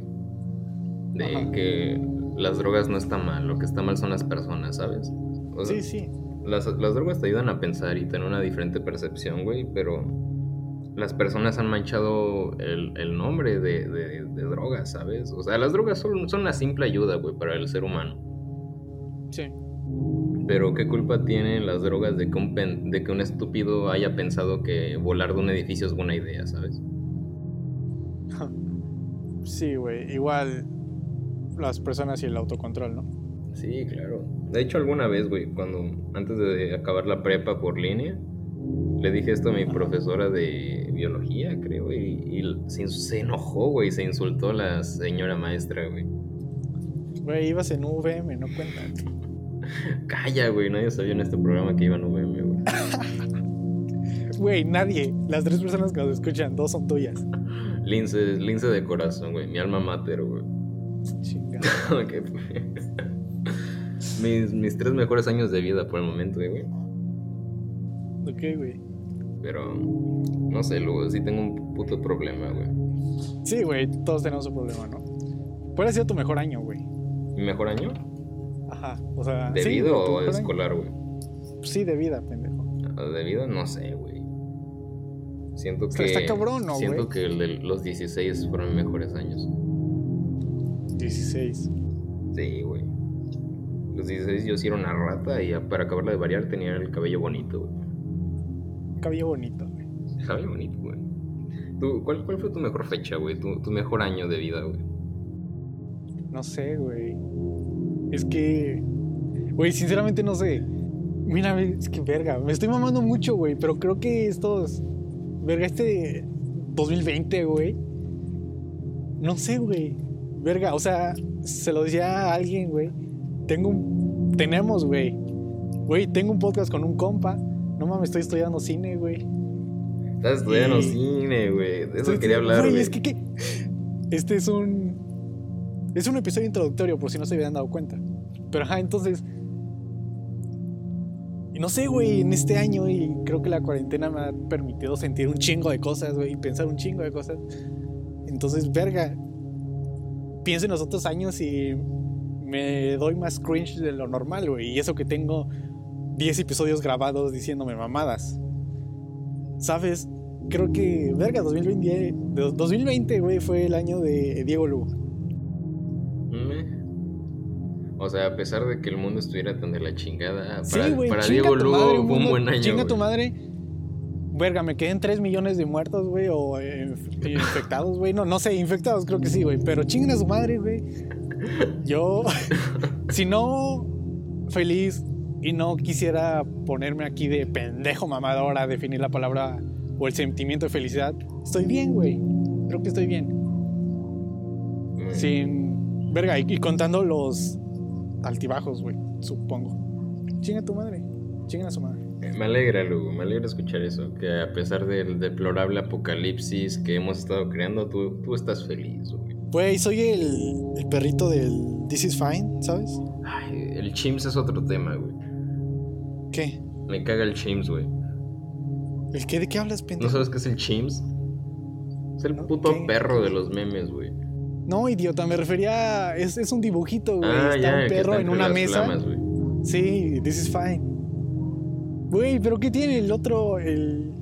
De Ajá. que las drogas no están mal, lo que está mal son las personas, ¿sabes? O sea, Sí, sí. Las, las drogas te ayudan a pensar y tener una diferente percepción, güey, pero las personas han manchado el, el nombre de, de- de drogas, ¿sabes? O sea, las drogas son, son una simple ayuda, güey, para el ser humano. Sí. Pero ¿qué culpa tienen las drogas de que un, pen- de que un estúpido haya pensado que volar de un edificio es buena idea, ¿sabes? Sí, güey. Igual las personas y el autocontrol, ¿no? Sí, claro. De hecho, alguna vez, güey, cuando antes de acabar la prepa por línea, le dije esto a mi profesora de biología, creo, y, y se, se enojó, güey, se insultó la señora maestra, güey. Güey, ibas en UVM, no cuenta. Calla, güey, nadie sabía en este programa que iba a UVM, güey. Güey, nadie. Las tres personas que nos escuchan, dos son tuyas. Lince, lince de corazón, güey, mi alma mater, güey. Chingada. ¿Qué fue? mis, mis tres mejores años de vida por el momento, eh, güey. Ok, güey. Pero, no sé, luego sí tengo un puto problema, güey. Sí, güey, todos tenemos un problema, ¿no? ¿Cuál ha sido tu mejor año, güey? ¿Mi mejor año? Ajá, o sea. ¿De vida o escolar, güey? Sí, de vida, pendejo. De vida, no sé, güey. Siento que. está cabrón, ¿no, Siento que el de los 16 fueron mis mejores años. 16. Sí, güey. Los 16 yo sí era una rata y para acabarla de variar tenía el cabello bonito, güey. Cabello bonito, güey. Cabello bonito, güey. ¿Tú, cuál, ¿Cuál fue tu mejor fecha, güey? Tu, tu mejor año de vida, güey. No sé, güey. Es que. Güey, sinceramente no sé. Mira, es que verga. Me estoy mamando mucho, güey. Pero creo que estos. Verga, este 2020, güey. No sé, güey. Verga, o sea, se lo decía a alguien, güey. Tengo un. Tenemos, güey. Güey, tengo un podcast con un compa. No mames, estoy estudiando cine, güey. Estás estudiando Y- cine, güey. De eso Estoy- quería hablar, Güey, güey. es que, ¿qué? Este es un. Es un episodio introductorio, por si no se habían dado cuenta. Pero ajá, entonces. Y no sé, güey, en este año, y creo que la cuarentena me ha permitido sentir un chingo de cosas, güey, y pensar un chingo de cosas. Entonces, verga. Pienso en los otros años y me doy más cringe de lo normal, güey. Y eso que tengo 10 episodios grabados diciéndome mamadas. ¿Sabes? Creo que, verga, 2020, de- 2020, güey, fue el año de Diego Lugo. O sea, a pesar de que el mundo estuviera tan de la chingada, Sí, para, para chinga Diego Lugo madre, fue un buen año. Chinga tu madre. Verga, me quedé en 3 millones de muertos, güey, o eh, inf- infectados, güey. No, no sé, infectados creo que sí, güey. Pero chinguen a su madre, güey. Yo, si no feliz y no quisiera ponerme aquí de pendejo mamador a definir la palabra o el sentimiento de felicidad, estoy bien, güey. Creo que estoy bien. Mm. Sin. Verga, y, y contando los altibajos, güey, supongo. Chinga tu madre. Chinga a su madre. Me alegra, Lugo, me alegra escuchar eso. Que a pesar del deplorable apocalipsis que hemos estado creando, tú, tú estás feliz, güey. Güey, soy el, el perrito del This is Fine, ¿sabes? Ay, el Chimps es otro tema, güey. ¿Qué? Me caga el Chimps, güey. ¿El qué? ¿De qué hablas, ¿No pendejo? sabes qué es el Chimps? Es el No, puto perro de los memes, güey. No, idiota, me refería a... Es, es un dibujito, güey. Ah, está ya, un perro está en una mesa. Sí, This is Fine. Güey, pero ¿qué tiene el otro? El,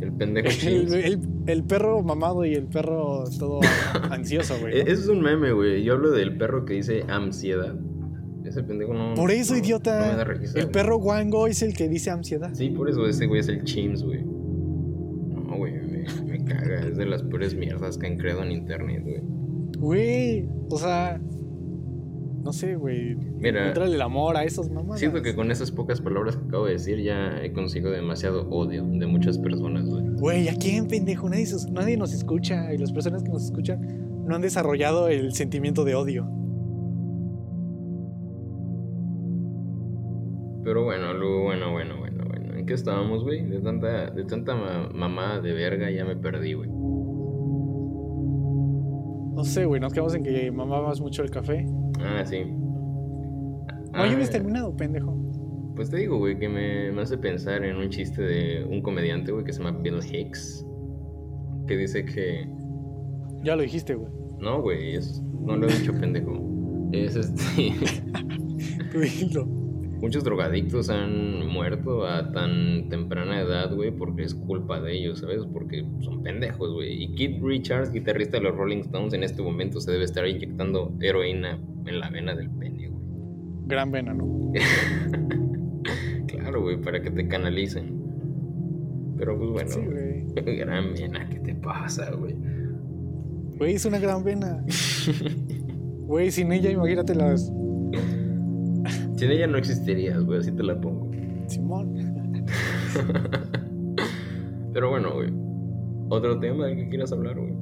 El pendejo el, Chimps. el- el perro mamado y el perro todo ansioso, güey. E- ¿no? Eso es un meme, güey. Yo hablo del perro que dice ansiedad. Ese pendejo no. Por eso, no- no me idiota. da el perro Wango es el que dice ansiedad. Sí, por eso ese güey es el Chimps, güey. De las peores mierdas que han creado en internet, güey. Güey, o sea, no sé, güey. Mira. Entrale el amor a esos mamás. Siento que con esas pocas palabras que acabo de decir ya he conseguido demasiado odio de muchas personas, güey. Güey, ¿a quién, pendejo? Nadie nos escucha y las personas que nos escuchan no han desarrollado el sentimiento de odio. Bueno, bueno. ¿En qué estábamos, güey? De tanta, de tanta ma- mamada de verga ya me perdí, güey. No sé, güey, nos quedamos en que mamabas mucho el café. Ah, sí. No, Ah, ya habías terminado, pendejo. Pues te digo, güey, que me, me hace pensar en un chiste de un comediante, güey, que se llama Bill Hicks. Que dice que... Ya lo dijiste, güey. No, güey, es- no lo he dicho, pendejo. Es este... Tú dilo. Muchos drogadictos han muerto a tan temprana edad, güey, porque es culpa de ellos, ¿sabes? Porque son pendejos, güey. Y Keith Richards, guitarrista de los Rolling Stones, en este momento se debe estar inyectando heroína en la vena del pene, güey. Gran vena, ¿no? Claro, güey, para que te canalicen. Pero pues bueno, Sí, güey. gran vena, ¿qué te pasa, güey? Güey, es una gran vena. Güey, sin ella, imagínate las. Sin ella no existirías, güey, así te la pongo. Simón. Pero bueno, güey. Otro tema del que quieras hablar, güey.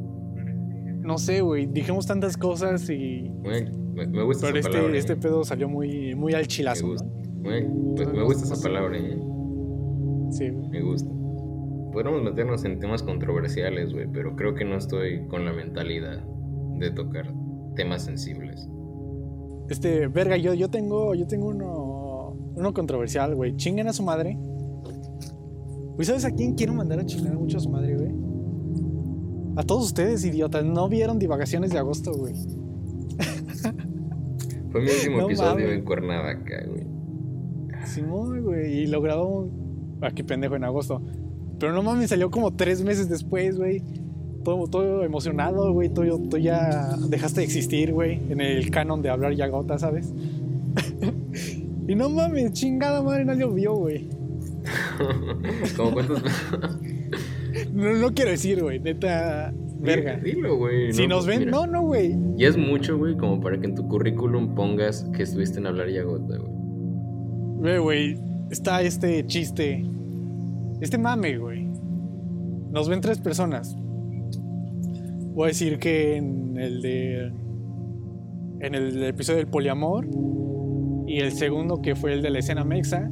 No sé, güey. Dijimos tantas cosas y. Güey, me, me gusta Pero esa este, palabra. este eh. pedo salió muy, muy al Me chilazo, gusta. ¿no? Güey, pues me gusta esa palabra, eh. Sí. Me gusta. Podríamos meternos en temas controversiales, güey, pero creo que no estoy con la mentalidad de tocar temas sensibles. Este, verga, yo, yo tengo, yo tengo uno, uno controversial, güey. Chinguen a su madre. Güey, ¿sabes a quién quiero mandar a chingar mucho a su madre, güey? A todos ustedes, idiotas. No vieron divagaciones de agosto, güey. Fue mi último No episodio mames. en Cuernavaca, güey. Simón, güey. Y lo grabamos aquí, pendejo, en agosto. Pero no mames, salió como tres meses después, güey. Todo, todo emocionado, güey. Tú, tú ya dejaste de existir, güey. En el canon de hablar ya gota, ¿sabes? y no mames, chingada madre, nadie lo vio, güey. Como cuántas No, no quiero decir, güey. Neta, verga. Dilo, güey. Si no, nos pues, ven, mira. no, no, güey. Y es mucho, güey, como para que en tu currículum pongas que estuviste en hablar ya gota, güey. Ve, güey. Está este chiste. Este mame, güey. Nos ven tres personas. Voy a decir que en el de. En el episodio del poliamor. Y el segundo, que fue el de la escena mexa.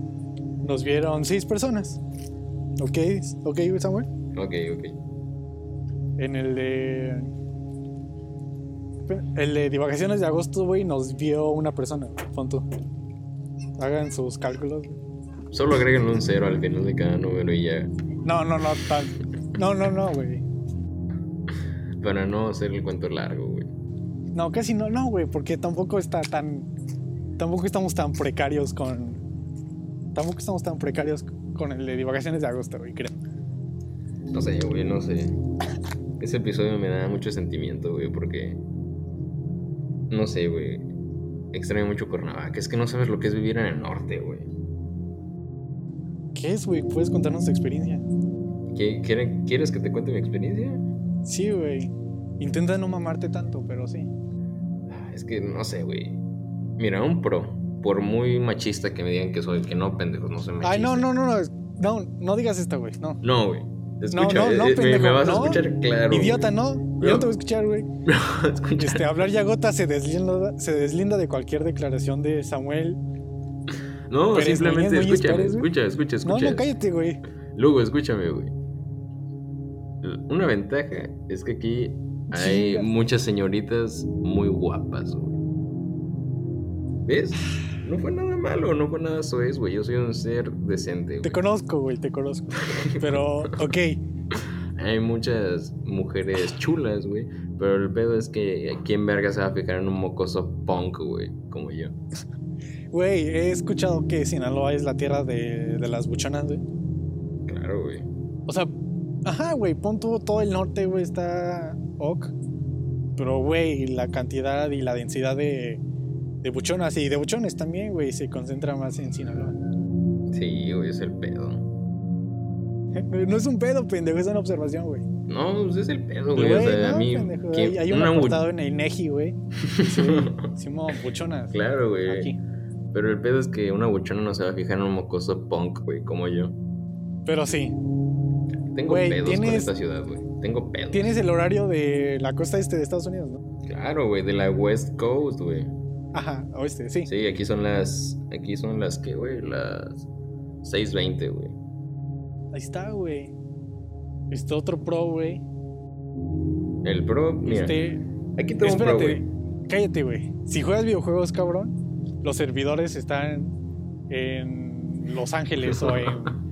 Nos vieron seis personas. ¿Ok? ¿Ok, Samuel? Ok, ok. En el de. El de divagaciones de agosto, güey, nos vio una persona. Pon tú. Hagan sus cálculos. Solo agreguen un cero al final de cada número y ya. No, no, no, tan. No, no, no, güey. Para no hacer el cuento largo, güey. No, casi no, no, güey, porque tampoco está tan. Tampoco estamos tan precarios con. Tampoco estamos tan precarios con el de divagaciones de agosto, güey, creo. No sé, güey, no sé. Ese episodio me da mucho sentimiento, güey, porque. No sé, güey. Extraño mucho Cuernavaca. Es que no sabes lo que es vivir en el norte, güey. ¿Qué es, güey? ¿Puedes contarnos tu experiencia? ¿Qué- quiere- ¿Quieres que te cuente mi experiencia? Sí, güey. Intenta no mamarte tanto, pero sí. Es que no sé, güey. Mira, un pro. Por muy machista que me digan que soy, que no, pendejos, no soy machista. Ay, no, no, no, no. No, no digas esto, güey. No. No, güey. No, Escucha, no, no, eh, me- pendejo. me, vas a no. escuchar claro. Idiota, no. Yo No. no te voy a escuchar, güey. No, escucha. Este, hablar ya gota se deslinda, se deslinda de cualquier declaración de Samuel. No, Pérez simplemente Núñez, escúchame, Pérez, güey. escucha, escucha, No, escucha. no, cállate, güey. Luego, escúchame, güey. Una ventaja es que aquí hay muchas señoritas muy guapas, güey. ¿Ves? No fue nada malo, no fue nada soez, güey. Yo soy un ser decente, Te güey. conozco, güey, te conozco. Pero, ok. Hay muchas mujeres chulas, güey. Pero el pedo es que quién verga se va a fijar en un mocoso punk, güey, como yo. Güey, he escuchado que Sinaloa es la tierra de, de las buchonas, güey. Claro, güey. O sea, ajá, güey, pon tú todo el norte, güey, está ok. Pero, güey, la cantidad y la densidad de, de buchonas y de buchones también, güey, se concentra más en Sinaloa. Sí, güey, es el pedo. No es un pedo, pendejo, es una observación, güey. No, pues es el pedo, güey. O sea, a mí. pendejo, ¿quién- hay, un apartado en el Neji, güey. Sí, Simón, buchonas. Claro, güey. Pero el pedo es que una buchona no se va a fijar en un mocoso punk, güey, como yo. Pero sí, Tengo pedos con tienes- esta ciudad, güey. Tengo pedos. tienes el horario de la costa este de Estados Unidos, ¿no? Claro, güey, de la West Coast, güey. Ajá, oeste, sí. Sí, aquí son las. Aquí son las que, güey, las 6:20, güey. Ahí está, güey. Este otro pro, güey. El pro, mira. Este. aquí tengo un pro, Espérate, güey. cállate, güey. Si juegas videojuegos, cabrón, los servidores están en Los Ángeles o en,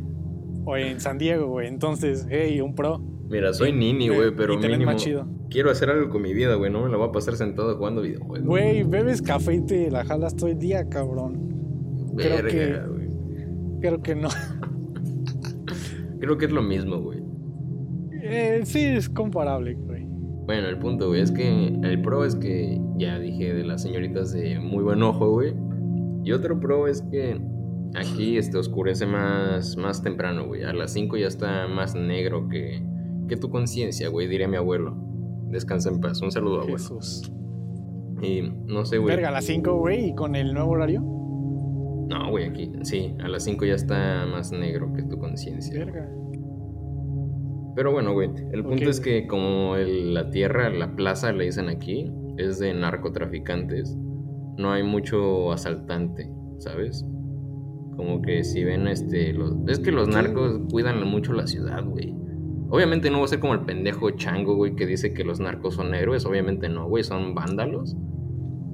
o en San Diego, güey. Entonces, hey, un pro. Mira, soy nini, Ve- güey, pero mínimo. más chido. Quiero hacer algo con mi vida, güey. No me la voy a pasar sentado jugando videojuegos. Güey, bebes café y te la jalas todo el día, cabrón. creo Verga, que- güey. Creo que no. Creo que es lo mismo, güey. Eh, sí, es comparable, güey. Bueno, el punto, güey, es que el pro es que ya dije de las señoritas de muy buen ojo, güey. Y otro pro es que aquí este oscurece más, más temprano, güey. A las 5 ya está más negro que, que tu conciencia, güey, diría mi abuelo. Descansa en paz. Un saludo, abuelo. Jesús. Y no sé, güey. Verga, a las 5, güey, y con el nuevo horario. No, güey, aquí. Sí, a las 5 ya está más negro que tu conciencia. Verga. Pero bueno, güey, el punto es que como el- la tierra, la plaza le dicen aquí, es de narcotraficantes, no hay mucho asaltante, ¿sabes? Como que si ven este... Los, es que los narcos cuidan mucho la ciudad, güey. Obviamente no voy a ser como el pendejo chango, güey, que dice que los narcos son héroes. Obviamente no, güey, son vándalos.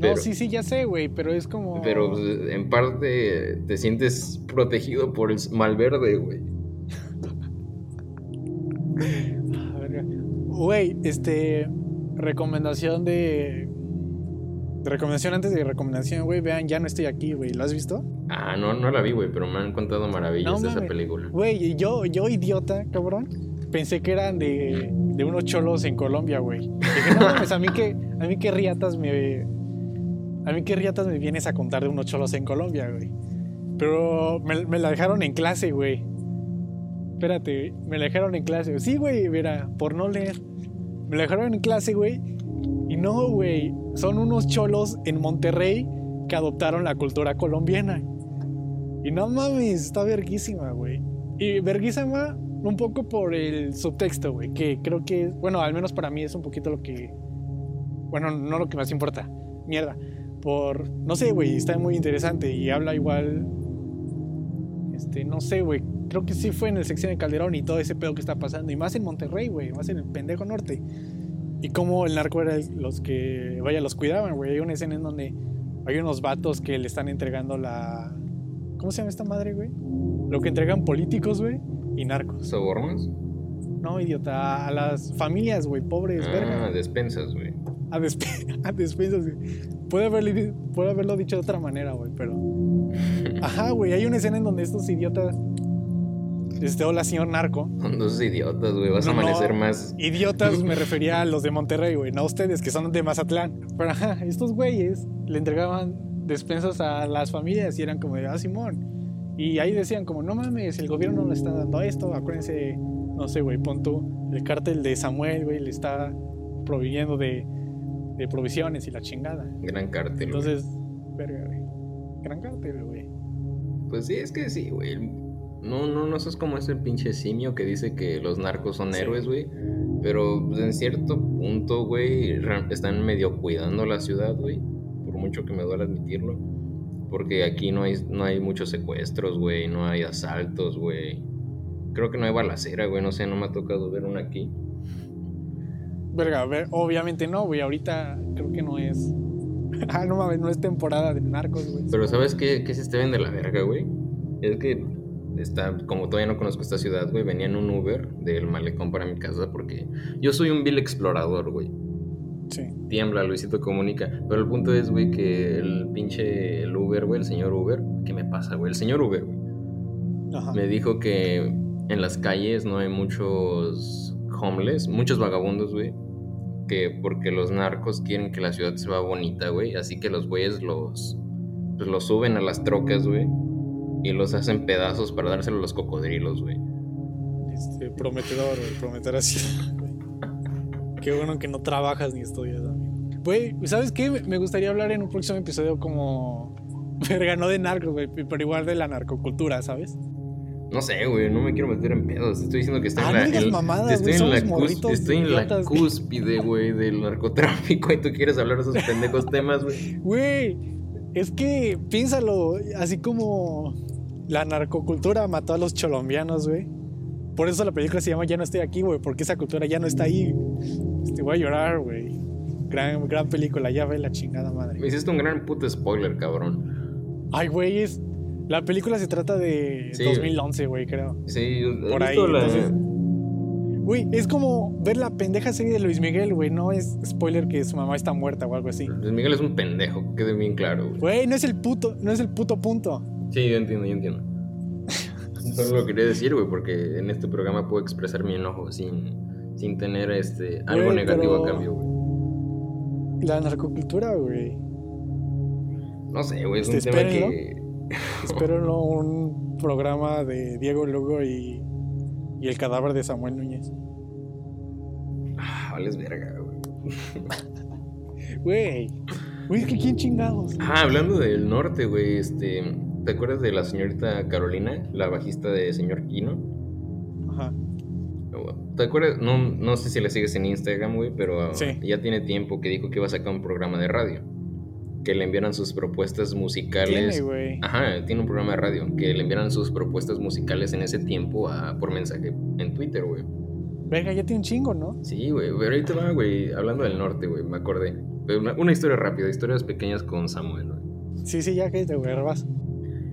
Pero- No, sí, sí, ya sé, güey, pero es como. Pero pues, en parte te sientes protegido por el malverde, güey. Ah. Güey, este. Recomendación de. Recomendación antes de recomendación, güey. Vean, ya no estoy aquí, güey. ¿Lo has visto? Ah, no, no la vi, güey, pero me han contado maravillas No de esa película. Güey, yo, yo idiota, cabrón. Pensé que eran de, de unos cholos en Colombia, güey. Dije, no mames, a mí que, a mí que riatas me. A mí que riatas me vienes a contar de unos cholos en Colombia, güey. Pero me, me la dejaron en clase, güey. Espérate, me la dejaron en clase. Sí, güey, mira, por no leer. Me la dejaron en clase, güey. Y no, güey. Son unos cholos en Monterrey que adoptaron la cultura colombiana. Y no mames, está verguísima, güey. Y verguísima un poco por el subtexto, güey. Que creo que, bueno, al menos para mí es un poquito lo que. Bueno, no lo que más importa. Mierda. Por. No sé, güey, está muy interesante. Y habla igual. Este, no sé, güey. Creo que sí fue en el sección de Calderón y todo ese pedo que está pasando. Y más en Monterrey, güey. Más en el pendejo norte. Y como el narco era el- los que, vaya, los cuidaban, güey. Hay una escena en donde hay unos vatos que le están entregando la. ¿Cómo se llama esta madre, güey? Lo que entregan políticos, güey, y narcos. ¿Sobornos? No, idiota, a las familias, güey, pobres, Ah, verga. despensas, güey. A, despe- a despensas, güey. Puede haberlo, puede haberlo dicho de otra manera, güey, pero. Ajá, güey, hay una escena en donde estos idiotas. Este, hola, señor narco. Son dos idiotas, güey. Vas a No, no. amanecer más. Idiotas me refería a los de Monterrey, güey, no a ustedes que son de Mazatlán. Pero ajá, estos güeyes le entregaban despensas a las familias y eran como de, ah, Simón. Y ahí decían como, no mames, el gobierno le está dando esto, acuérdense, no sé, güey, pon tú, el cártel de Samuel, güey, le está proveyendo de, de provisiones y la chingada. Gran cártel. güey. Entonces, verga, güey. Gran cártel, güey. Pues sí, es que sí, güey. No, no, no sos como ese pinche simio que dice que los narcos son Sí. héroes, güey. Pero pues, en cierto punto, güey, están medio cuidando la ciudad, güey. Por mucho que me duele admitirlo. Porque aquí no hay, no hay muchos secuestros, güey. No hay asaltos, güey. Creo que no hay balacera, güey. No sé, no me ha tocado ver una aquí. Verga, ver, obviamente no, güey. Ahorita creo que no es. ah, no mames, no es temporada de narcos, güey. Pero ¿sabes qué, qué se te ven de la verga, güey? Es que está, como todavía no conozco esta ciudad, güey, venía en un Uber del malecón para mi casa porque yo soy un vil explorador, güey. Sí. Tiembla, Luisito comunica. Pero el punto es, güey, que el pinche el Uber, güey, el señor Uber, ¿qué me pasa, güey? El señor Uber, güey, Ajá. me dijo que en las calles no hay muchos homeless, muchos vagabundos, güey. Que porque los narcos quieren que la ciudad se vea bonita, güey. Así que los güeyes los, pues los suben a las trocas, güey. Y los hacen pedazos para dárselo a los cocodrilos, güey. Este, prometedor, güey. Prometer así. Qué bueno que no trabajas ni estudias, amigo. Güey, ¿sabes qué? Me gustaría hablar en un próximo episodio como. Verga, no de narcos, güey, pero igual de la narcocultura, ¿sabes? No sé, güey, no me quiero meter en pedos. Estoy diciendo que estoy Ah, en la, no digas el- mamadas, estoy en la, cus- estoy en la cúspide, güey, del narcotráfico y tú quieres hablar de esos pendejos temas, güey. Güey, es que piénsalo, así como la narcocultura mató a los colombianos, güey. Por eso la película se llama Ya no estoy aquí, güey, porque esa cultura ya no está ahí. Este, voy a llorar, güey. Gran, gran película, ya ve la chingada Me madre. hiciste un gran puto spoiler, cabrón. Ay, güey, es... La película se trata de Sí. 2011, güey, creo. Sí, Por ahí, la- entonces- Güey, es como ver la pendeja serie de Luis Miguel, güey. No es spoiler que su mamá está muerta o algo así. Luis Miguel es un pendejo, que quede bien claro, güey. Güey, no es el puto, no es el puto punto. Sí, yo entiendo, yo entiendo. Solo lo quería decir, güey, porque en este programa puedo expresar mi enojo sin, sin tener este algo Güey, negativo a cambio, güey. La narcocultura, güey. No sé, güey, es un Este, tema que... Espero un programa de Diego Lugo y, y el cadáver de Samuel Núñez. Ah, vales verga, güey. Güey, güey, es que quién chingados. Ah, hablando del norte, güey, este... ¿Te acuerdas de la señorita Carolina, la bajista de señor Kino? Ajá. ¿Te acuerdas? No, no sé si la sigues en Instagram, güey, pero Sí. ya tiene tiempo que dijo que iba a sacar un programa de radio. Que le enviaran sus propuestas musicales. Tiene, güey. Ajá, tiene un programa de radio. Que le enviaran sus propuestas musicales en ese tiempo a- por mensaje en Twitter, güey. Venga, ya tiene un chingo, ¿no? Sí, güey. Pero ahí te va, güey. Hablando del norte, güey. Me acordé. Una, una historia rápida, historias pequeñas con Samuel, güey. Sí, sí, ya que te güey.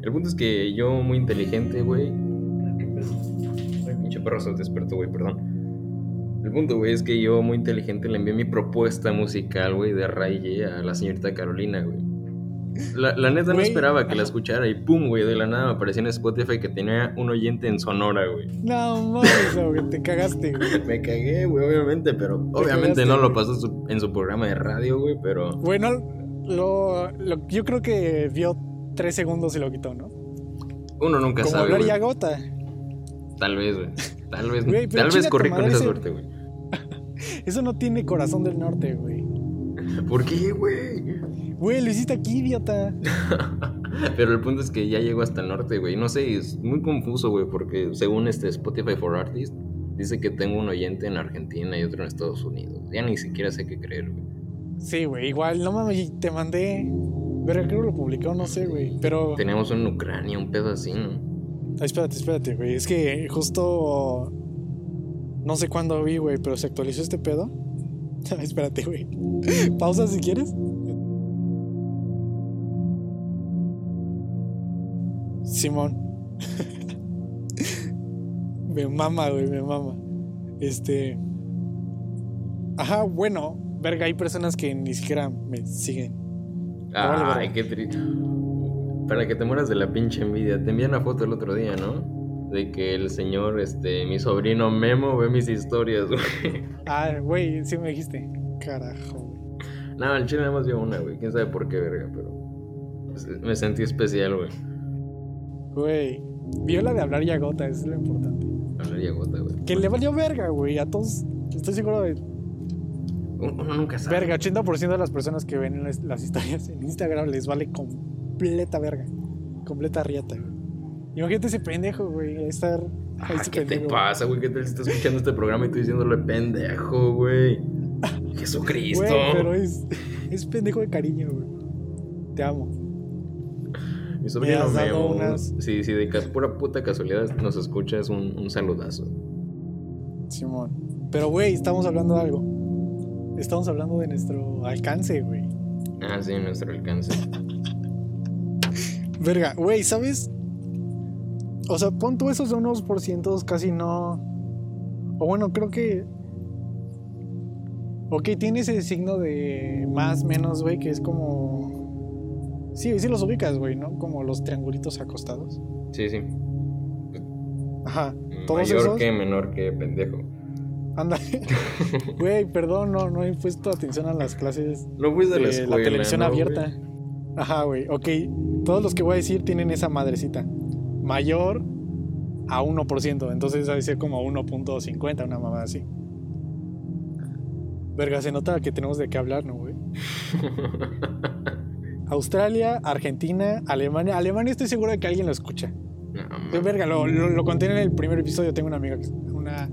El punto es que yo, muy inteligente, güey. Ay, pinche perro se despertó, güey, perdón. El punto, güey, es que yo, muy inteligente, le envié mi propuesta musical, güey, de Ray a la señorita Carolina, güey. La, la neta no esperaba que la escuchara y pum, güey, de la nada me apareció en Spotify que tenía un oyente en Sonora, güey. No mames, güey, te cagaste, güey. Me cagué, güey, obviamente, pero obviamente cagaste, no lo pasó en su, en su programa de radio, güey, pero Bueno, lo, lo- yo creo que vio tres segundos y lo quitó, ¿no? uno nunca Como sabe, y agota. Tal vez, güey. Tal vez, tal vez corrí con esa ese- suerte, güey. Eso no tiene corazón del norte, güey. ¿Por qué, güey? Güey, lo hiciste aquí, idiota. Pero el punto es que ya llegó hasta el norte, güey. No sé, es muy confuso, güey, porque según este Spotify for Artists, dice que tengo un oyente en Argentina y otro en Estados Unidos. Ya ni siquiera sé qué creer, güey. Sí, güey, igual, no mames, te mandé. Pero creo que lo publicó, no sé, güey. Pero. Teníamos en Ucrania, un pedo así, ¿no? Ay, espérate, espérate, güey. Es que justo. No sé cuándo vi, güey, pero se actualizó este pedo. Ay, espérate, güey. Pausa si quieres. Simón. me mama, güey, me mama. Este. Ajá, bueno, verga, hay personas que ni siquiera me siguen. Ay, qué triste. Para que te mueras de la pinche envidia. Te envié una foto el otro día, ¿no? De que el señor, este, mi sobrino Memo ve mis historias, güey. Ah, güey, sí me dijiste. Carajo, güey. No, el chile nada más vio una, güey. Quién sabe por qué, verga, pero. Me sentí especial, güey. Güey, vio la de hablar y agota, eso es lo importante. Hablaría gota, güey. Que le valió verga, güey. A todos, estoy seguro de. Uno nunca sabe. Verga, 80% de las personas que ven las, historias en Instagram les vale completa verga. Completa riata, güey. Imagínate ese pendejo, güey. Estar. Ah, ese ¿Qué te pendejo. pasa, güey? ¿Qué tal si estás escuchando este programa y tú diciéndole pendejo, güey? Jesucristo. Güey, pero es, es pendejo de cariño, güey. Te amo. Mi sobrino me unas- Sí, sí, de pura puta casualidad nos escuchas un, un saludazo. Simón. Pero, güey, estamos hablando de algo. Estamos hablando de nuestro alcance, güey. Ah, sí, nuestro alcance. Verga, güey, ¿sabes? O sea, pon tú esos de unos por cientos casi no. O bueno, creo que. Ok, tiene ese signo de más, menos, güey, que es como. Sí, sí los ubicas, güey, ¿no? Como los triangulitos acostados. Sí, sí. Ajá. Todos Mayor esos. que, menor que, pendejo. Anda. Güey, perdón, no, no he puesto atención a las clases No fuiste a la de escuela. la televisión ¿no, abierta. Ajá, güey. Ok, todos los que voy a decir tienen esa madrecita. Mayor a 1%. Entonces debe ser como 1.50, una mamada así. Verga, se nota que tenemos de qué hablar, ¿no, güey? Australia, Argentina, Alemania. Alemania estoy seguro de que alguien lo escucha. No. Verga, lo, lo- lo conté en el primer episodio. Tengo una amiga, una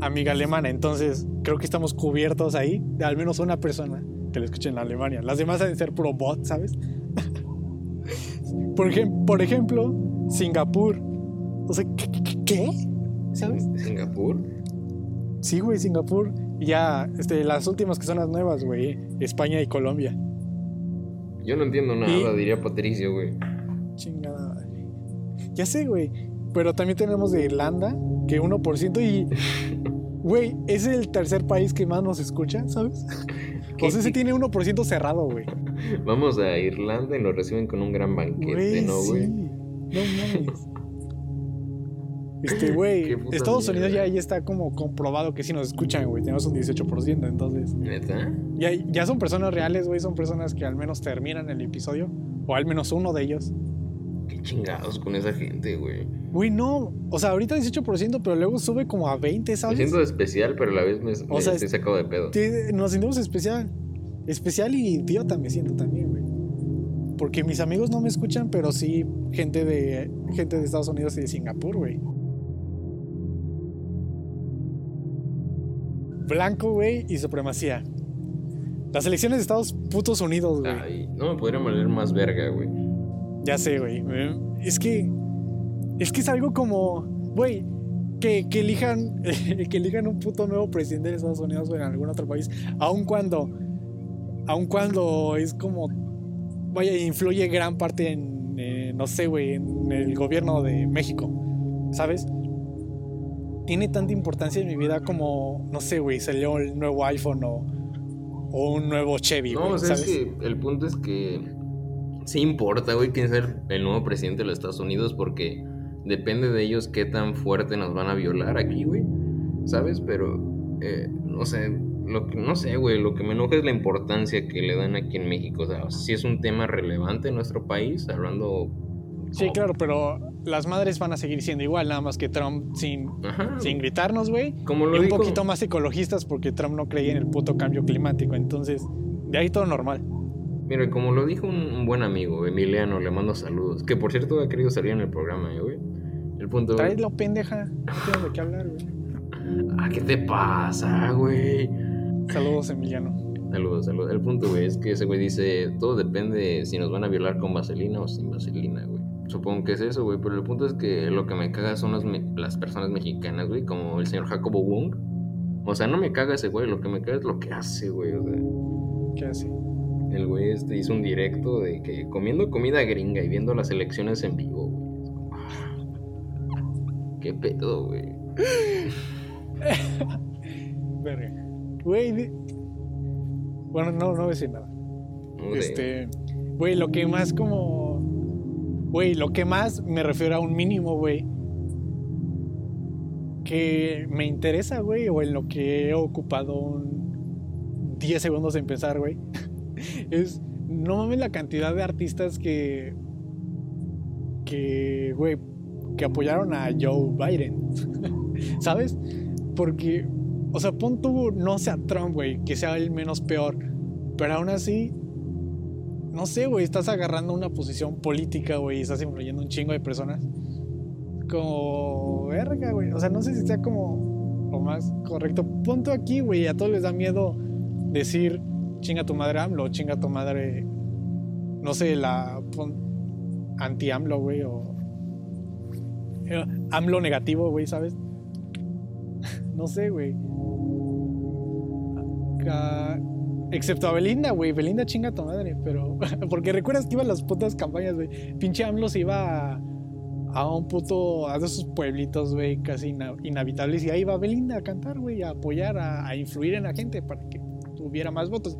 amiga alemana. Entonces creo que estamos cubiertos ahí de al menos una persona que lo escuche en Alemania. Las demás deben ser puro bot, ¿sabes? por, ejem- por ejemplo, Singapur. O sea, ¿qué? qué- qué? ¿Sabes? ¿Singapur? Sí, güey, Singapur. Ya, este, las últimas que son las nuevas, güey. España y Colombia. Yo no entiendo nada, Y- diría Patricio, güey. Chingada madre. Ya sé, güey. Pero también tenemos de Irlanda, que 1% y... Güey, es el tercer país que más nos escucha, ¿sabes? O sea, se tiene 1% cerrado, güey. Vamos a Irlanda y nos reciben con un gran banquete, ¿no, sí. güey? No mames. Este, güey, Estados Unidos ya, ya está como comprobado que sí nos escuchan, güey. Tenemos un 18%, entonces... ¿Neta? Ya, ya son personas reales, güey. Son personas que al menos terminan el episodio. O al menos uno de ellos. Qué chingados con esa gente, güey. Güey, no. O sea, ahorita 18%, pero luego sube como a 20, Me ¿sabes? siento especial, pero a la vez me, O me sea, estoy sacado de pedo. Te- nos sentimos especial. Especial y idiota me siento también, güey. Porque mis amigos no me escuchan, pero sí gente de, gente de Estados Unidos y de Singapur, güey. Blanco, güey, y supremacía. Las elecciones de Estados putos Unidos, güey. Ay, no me podría valer más verga, güey. Ya sé, güey. Eh, Es que. Es que es algo como. Güey. Que, que elijan. que elijan un puto nuevo presidente de Estados Unidos o en algún otro país. Aun cuando. Aun cuando es como. Vaya, influye gran parte en. eh, no sé, güey. En el gobierno de México. ¿Sabes? Tiene tanta importancia en mi vida como. No sé, güey. Salió el nuevo iPhone o. O un nuevo Chevy, No, güey, o sea, es ¿sabes? que el punto es que sí importa, güey, quién es el, nuevo presidente de los Estados Unidos porque depende de ellos qué tan fuerte nos van a violar aquí, güey. ¿Sabes? Pero, eh, o sea, lo que, no sé, güey, lo que me enoja es la importancia que le dan aquí en México. O sea, si es un tema relevante en nuestro país, hablando... Sí, como- claro, pero las madres van a seguir siendo igual, nada más que Trump sin, Ajá. sin gritarnos, güey. Como Y lo un dijo... poquito más ecologistas porque Trump no creía en el puto cambio climático. Entonces, de ahí todo normal. Mira, como lo dijo un, un buen amigo, Emiliano, le mando saludos. Que por cierto ha querido salir en el programa, eh, güey. El punto... Tráelo, pendeja. No tengo de qué hablar, güey. Ah, ¿qué te pasa, güey? Saludos, Emiliano. Saludos, saludos. El punto, güey, es que ese güey dice, todo depende si nos van a violar con vaselina o sin vaselina, güey. Supongo que es eso, güey, pero el punto es que lo que me caga son las, me- las personas mexicanas, güey, como el señor Jacobo Wong. O sea, no me caga ese güey, lo que me caga es lo que hace, güey. O sea, ¿Qué hace? El güey este hizo un directo de que comiendo comida gringa y viendo las elecciones en vivo, güey. Es como, ¿Qué pedo, güey? Verga. Güey. Bueno, no, no voy a decir nada. No sé. Este. Güey, lo que más como. Güey, lo que más me refiero a un mínimo, güey. Que me interesa, güey, o en lo que he ocupado un 10 segundos en pensar, güey. Es. No mames la cantidad de artistas que. Que, güey, que apoyaron a Joe Biden. ¿Sabes? Porque. O sea, pon tú, no sea Trump, güey, que sea el menos peor. Pero aún así, no sé, güey, estás agarrando una posición política, güey, y estás influyendo un chingo de personas. Como, verga, güey. O sea, no sé si sea como lo más correcto. Punto aquí, güey, a todos les da miedo decir chinga tu madre AMLO, chinga tu madre, no sé, la anti-AMLO, güey, o eh, AMLO negativo, güey, ¿sabes? No sé, güey. Ca- Excepto a Belinda, güey. Belinda chinga tu madre, pero. Porque recuerdas que iban las putas campañas, güey. Pinche AMLO se iba a, a un puto. a esos pueblitos, güey, casi inhabitables. Y ahí iba Belinda a cantar, güey, a apoyar, a influir en la gente para que tuviera más votos.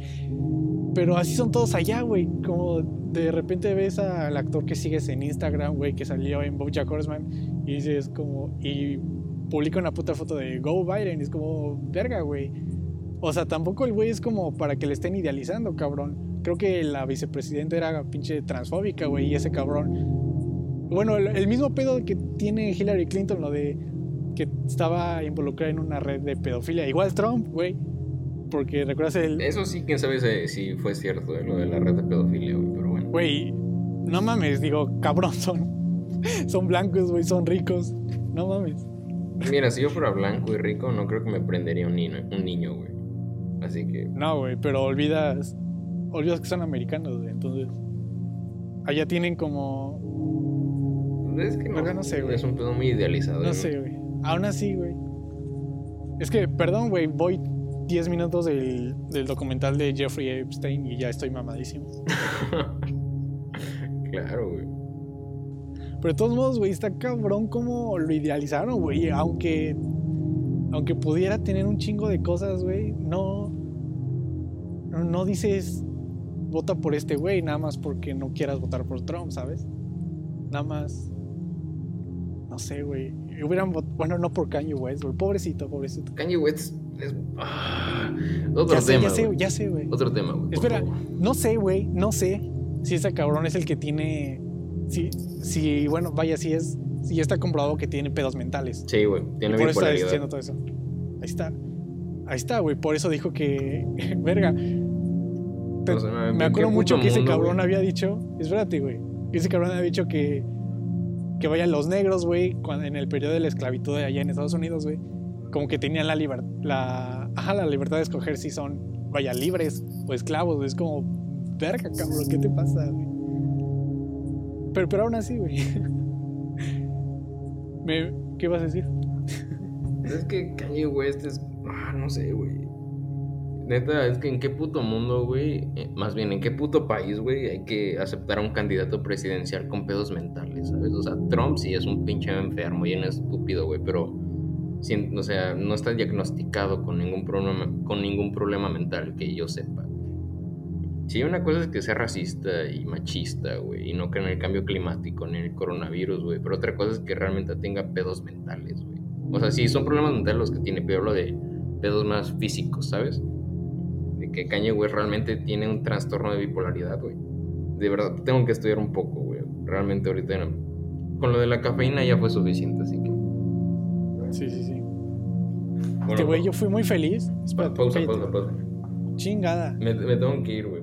Pero así son todos allá, güey. Como de repente ves al actor que sigues en Instagram, güey, que salió en Bojack Horseman. Y dices, como. Y publica una puta foto de Go Biden. Y es como, verga, güey. O sea, tampoco el güey es como para que le estén idealizando, cabrón. Creo que la vicepresidenta era pinche transfóbica, güey, y ese cabrón. Bueno, el, el mismo pedo que tiene Hillary Clinton, lo de que estaba involucrada en una red de pedofilia. Igual Trump, güey. Porque recuerdas el. Eso sí, quién sabe si, si fue cierto, eh, lo de la red de pedofilia, güey, pero bueno. Güey, no mames, digo, cabrón, son. Son blancos, güey, son ricos. No mames. Mira, si yo fuera blanco y rico, no creo que me prendería un niño, un niño, güey. Así que, No, güey, pero olvidas. Olvidas que son americanos, güey. Entonces. Allá tienen como. es que no, no sé, güey. Es un pedo muy idealizado. No sé, güey. Aún así, güey. Es que, perdón, güey, voy 10 minutos del, del documental de Jeffrey Epstein y ya estoy mamadísimo. claro, güey. Pero de todos modos, güey, está cabrón como lo idealizaron, güey. Aunque. Aunque pudiera tener un chingo de cosas, güey, no. No, no dices. Vota por este güey, nada más porque no quieras votar por Trump, ¿sabes? Nada más. No sé, güey. Hubieran vot- Bueno, no por Kanye West, güey. Pobrecito, pobrecito. Kanye West es. ah, otro Ya sé, tema. ya sé, güey. ya sé, güey. Otro tema, güey. Espera, favor. no sé, güey, no sé si ese cabrón es el que tiene. Si, si bueno, vaya, si es. Si ya está comprobado que tiene pedos mentales. Sí, güey. Tiene Y por eso está diciendo todo eso. Ahí está. Ahí está, güey. Por eso dijo que. Verga. Te- O sea, ¿en me acuerdo mucho que ese mundo, cabrón había dicho. Espérate, güey. Que ese cabrón había dicho que. Que vayan los negros, güey. cuando- En el periodo de la esclavitud de allá en Estados Unidos, güey. Como que tenían la libertad. La, ajá, la libertad de escoger si son. Vaya, libres o esclavos. Es como. Verga, cabrón. ¿Qué te pasa, güey? Pero, aún así, güey. Me- ¿Qué vas a decir? Es que Kanye West es. Ah, no sé, güey. Neta, es que en qué puto mundo, güey. eh, Más bien, en qué puto país, güey, hay que aceptar a un candidato presidencial con pedos mentales, ¿sabes? O sea, Trump sí es un pinche enfermo y un estúpido, güey, pero. O sea, no está diagnosticado con ningún problema, con ningún problema mental que yo sepa. Sí, una cosa es que sea racista y machista, güey, y no cree en el cambio climático ni en el coronavirus, güey, pero otra cosa es que realmente tenga pedos mentales, güey. O sea, sí, son problemas mentales los que tiene, pero hablo de pedos más físicos, ¿sabes? De que Kanye West realmente tiene un trastorno de bipolaridad, güey. De verdad, tengo que estudiar un poco, güey. Realmente ahorita no- con lo de la cafeína ya fue suficiente, así que... Sí, sí, sí. Bueno, Este güey, yo fui muy feliz. Espérate, pausa, pausa, pausa. Chingada. Me, me tengo que ir, güey,